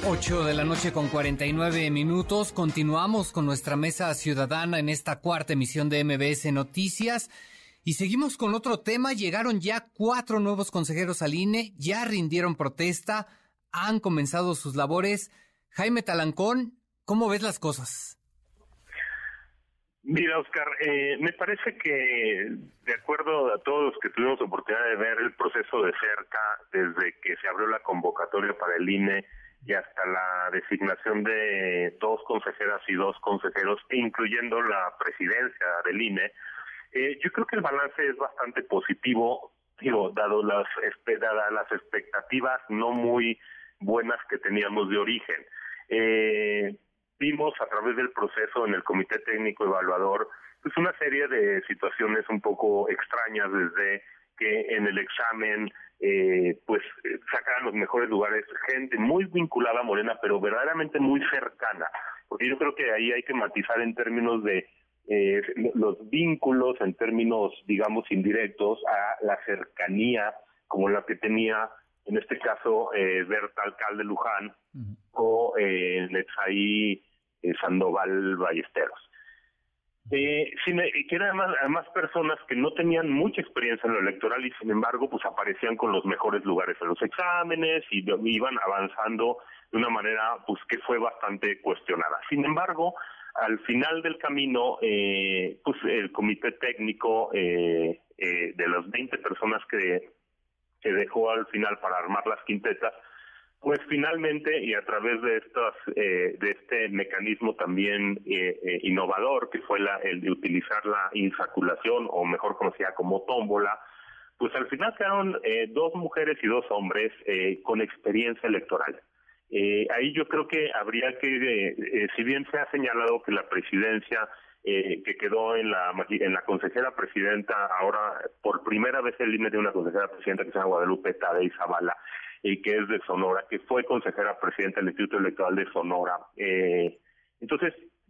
8 de la noche con 49 minutos. Continuamos con nuestra mesa ciudadana en esta cuarta emisión de MBS Noticias. Y seguimos con otro tema. Llegaron ya cuatro nuevos consejeros al INE, ya rindieron protesta, han comenzado sus labores. Jaime Talancón, ¿cómo ves las cosas? Mira, Oscar, eh, me parece que de acuerdo a todos los que tuvimos oportunidad de ver el proceso de cerca, desde que se abrió la convocatoria para el INE y hasta la designación de dos consejeras y dos consejeros, incluyendo la presidencia del INE, eh, yo creo que el balance es bastante positivo, digo, dado las, dadas las expectativas no muy buenas que teníamos de origen. Eh, vimos a través del proceso en el Comité Técnico Evaluador pues una serie de situaciones un poco extrañas desde que en el examen eh, pues eh, sacaran los mejores lugares gente muy vinculada a Morena pero verdaderamente muy cercana porque yo creo que ahí hay que matizar en términos de eh, los vínculos en términos digamos indirectos a la cercanía como la que tenía en este caso eh, Berta Alcalde Luján o eh, Netzaí eh, Sandoval Ballesteros. Eh, que eran además, personas que no tenían mucha experiencia en lo electoral y sin embargo pues aparecían con los mejores lugares en los exámenes y iban avanzando de una manera pues que fue bastante cuestionada. Sin embargo, al final del camino, eh, pues el comité técnico eh, eh, de las 20 personas que, que dejó al final para armar las quintetas, pues finalmente y a través de estas eh, de este mecanismo también eh, eh, innovador que fue la, el de utilizar la insaculación o mejor conocida como tómbola, pues al final quedaron dos mujeres y dos hombres con experiencia electoral. Ahí yo creo que habría que, si bien se ha señalado que la presidencia que quedó en la en la consejera presidenta, ahora por primera vez el INE de una consejera presidenta que se llama Guadalupe Tadei Zavala, y que es de Sonora, que fue consejera presidenta del Instituto Electoral de Sonora. Eh,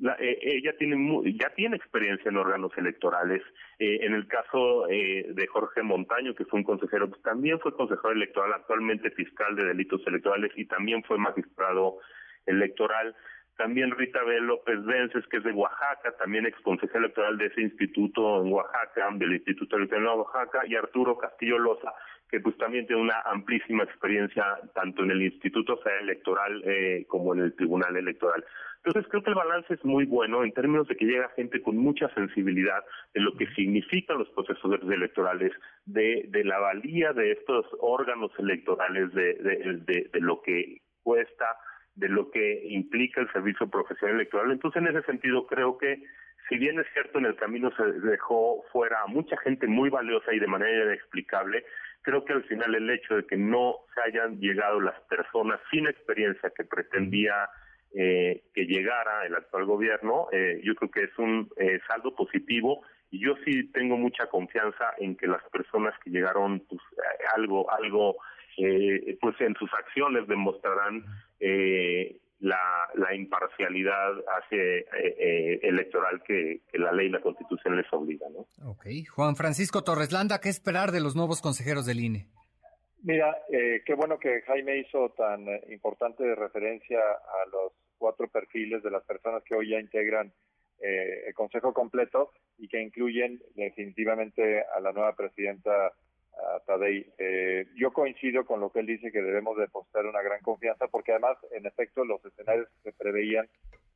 entonces, eh, ella tiene ya tiene experiencia en órganos electorales. Eh, en el caso de Jorge Montaño, que fue un consejero, pues, también fue consejero electoral, actualmente fiscal de delitos electorales y también fue magistrado electoral. También Rita B. López Vences, que es de Oaxaca, también ex consejero electoral de ese instituto en Oaxaca, del Instituto Electoral de Oaxaca, y Arturo Castillo Loza, que pues también tiene una amplísima experiencia tanto en el Instituto Federal Electoral eh, como en el Tribunal Electoral. Entonces creo que el balance es muy bueno en términos de que llega gente con mucha sensibilidad de lo que significan los procesos electorales, de, de la valía de estos órganos electorales, de, de, de lo que cuesta, de lo que implica el servicio profesional electoral. Entonces en ese sentido creo que si bien es cierto en el camino se dejó fuera a mucha gente muy valiosa y de manera inexplicable, creo que al final el hecho de que no se hayan llegado las personas sin experiencia que pretendía eh, que llegara el actual gobierno, eh, yo creo que es un eh, saldo positivo y yo sí tengo mucha confianza en que las personas que llegaron pues algo algo pues en sus acciones demostrarán la, la imparcialidad hacia, eh, eh, electoral que, la ley y la constitución les obliga. ¿no? Ok. Juan Francisco Torres Landa, ¿qué esperar de los nuevos consejeros del INE? Mira, eh, qué bueno que Jaime hizo tan importante referencia a los cuatro perfiles de las personas que hoy ya integran el Consejo completo y que incluyen definitivamente a la nueva presidenta Tadei. Eh, yo coincido con lo que él dice que debemos depositar una gran confianza porque además, en efecto, los escenarios que se preveían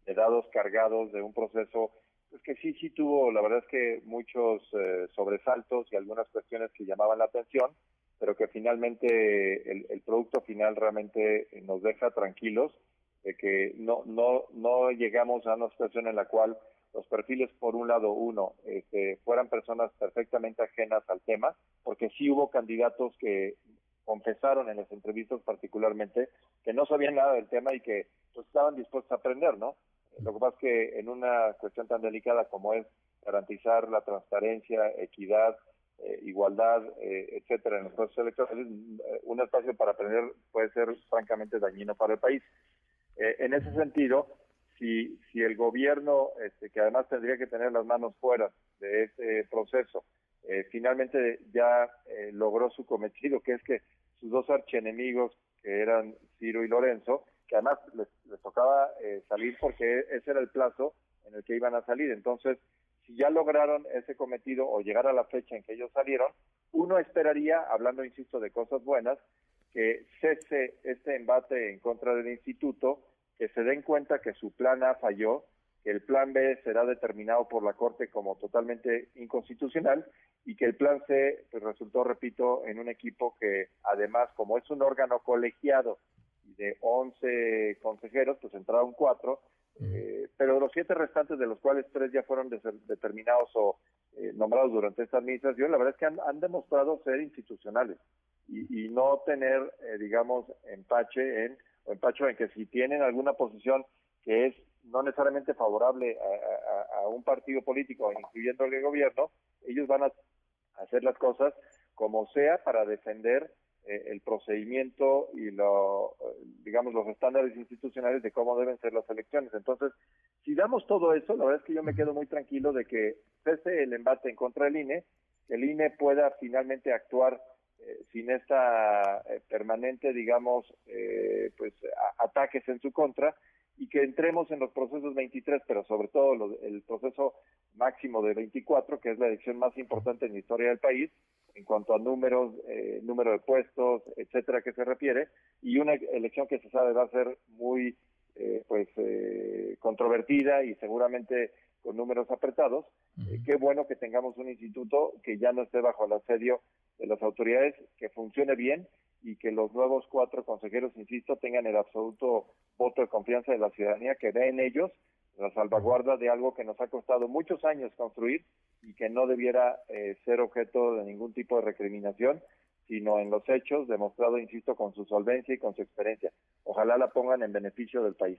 de dados cargados de un proceso pues que sí, sí tuvo, la verdad es que muchos eh, sobresaltos y algunas cuestiones que llamaban la atención, pero que finalmente el, producto final realmente nos deja tranquilos de que no, no, no llegamos a una situación en la cual los perfiles, por un lado, uno, este, fueran personas perfectamente ajenas al tema, porque sí hubo candidatos que confesaron en las entrevistas particularmente que no sabían nada del tema y que pues, estaban dispuestos a aprender, ¿no? Lo que pasa es que en una cuestión tan delicada como es garantizar la transparencia, equidad, eh, igualdad, eh, etcétera, en los procesos electorales, eh, un espacio para aprender puede ser francamente dañino para el país. en ese sentido, si, si el gobierno, este, que además tendría que tener las manos fuera de ese proceso, eh, finalmente ya eh, logró su cometido, que es que sus dos archienemigos, que eran Ciro y Lorenzo, que además les, tocaba eh, salir porque ese era el plazo en el que iban a salir. Entonces, si ya lograron ese cometido o llegar a la fecha en que ellos salieron, uno esperaría, hablando, insisto, de cosas buenas, que cese este embate en contra del instituto, que se den cuenta que su plan A falló, que el plan B será determinado por la Corte como totalmente inconstitucional y que el plan C pues, resultó, repito, en un equipo que además, como es un órgano colegiado de 11 consejeros, pues entraron cuatro, eh, pero los siete restantes, de los cuales tres ya fueron determinados o eh, nombrados durante esta administración, la verdad es que han, demostrado ser institucionales y, no tener, eh, digamos, empache en, o empacho en que si tienen alguna posición que es no necesariamente favorable a, un partido político, incluyendo el gobierno, ellos van a hacer las cosas como sea para defender eh, el procedimiento y lo, digamos los estándares institucionales de cómo deben ser las elecciones. Entonces, si damos todo eso, la verdad es que yo me quedo muy tranquilo de que pese el embate en contra del INE, que el INE pueda finalmente actuar eh, sin esta eh, permanente, digamos, pues ataques en su contra y que entremos en los procesos 23, pero sobre todo el proceso máximo de 24, que es la elección más importante en la historia del país, en cuanto a números, eh, número de puestos, etcétera, que se refiere, y una elección que se sabe va a ser muy, eh, pues, eh, controvertida y seguramente con números apretados. qué bueno que tengamos un instituto que ya no esté bajo el asedio de las autoridades, que funcione bien y que los nuevos cuatro consejeros, insisto, tengan el absoluto voto de confianza de la ciudadanía, que ve en ellos la salvaguarda de algo que nos ha costado muchos años construir y que no debiera eh, ser objeto de ningún tipo de recriminación, sino en los hechos, demostrado, insisto, con su solvencia y con su experiencia. Ojalá la pongan en beneficio del país.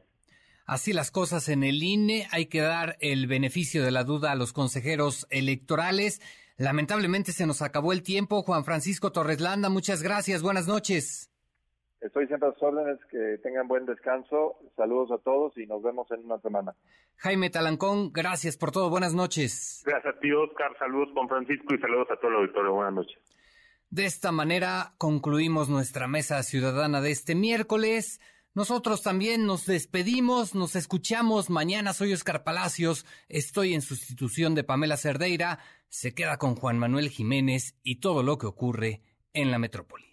Así las cosas en el INE, hay que dar el beneficio de la duda a los consejeros electorales. Lamentablemente se nos acabó el tiempo. Juan Francisco Torres Landa, muchas gracias. Buenas noches. Estoy siempre a sus órdenes, que tengan buen descanso. Saludos a todos y nos vemos en una semana. Jaime Talancón, gracias por todo. Buenas noches. Gracias a ti, Oscar. Saludos, Juan Francisco, y saludos a todo el auditorio. Buenas noches. De esta manera concluimos nuestra mesa ciudadana de este miércoles. Nosotros también nos despedimos, nos escuchamos mañana. Soy Oscar Palacios, estoy en sustitución de Pamela Cerdeira. Se queda con Juan Manuel Jiménez y todo lo que ocurre en la metrópoli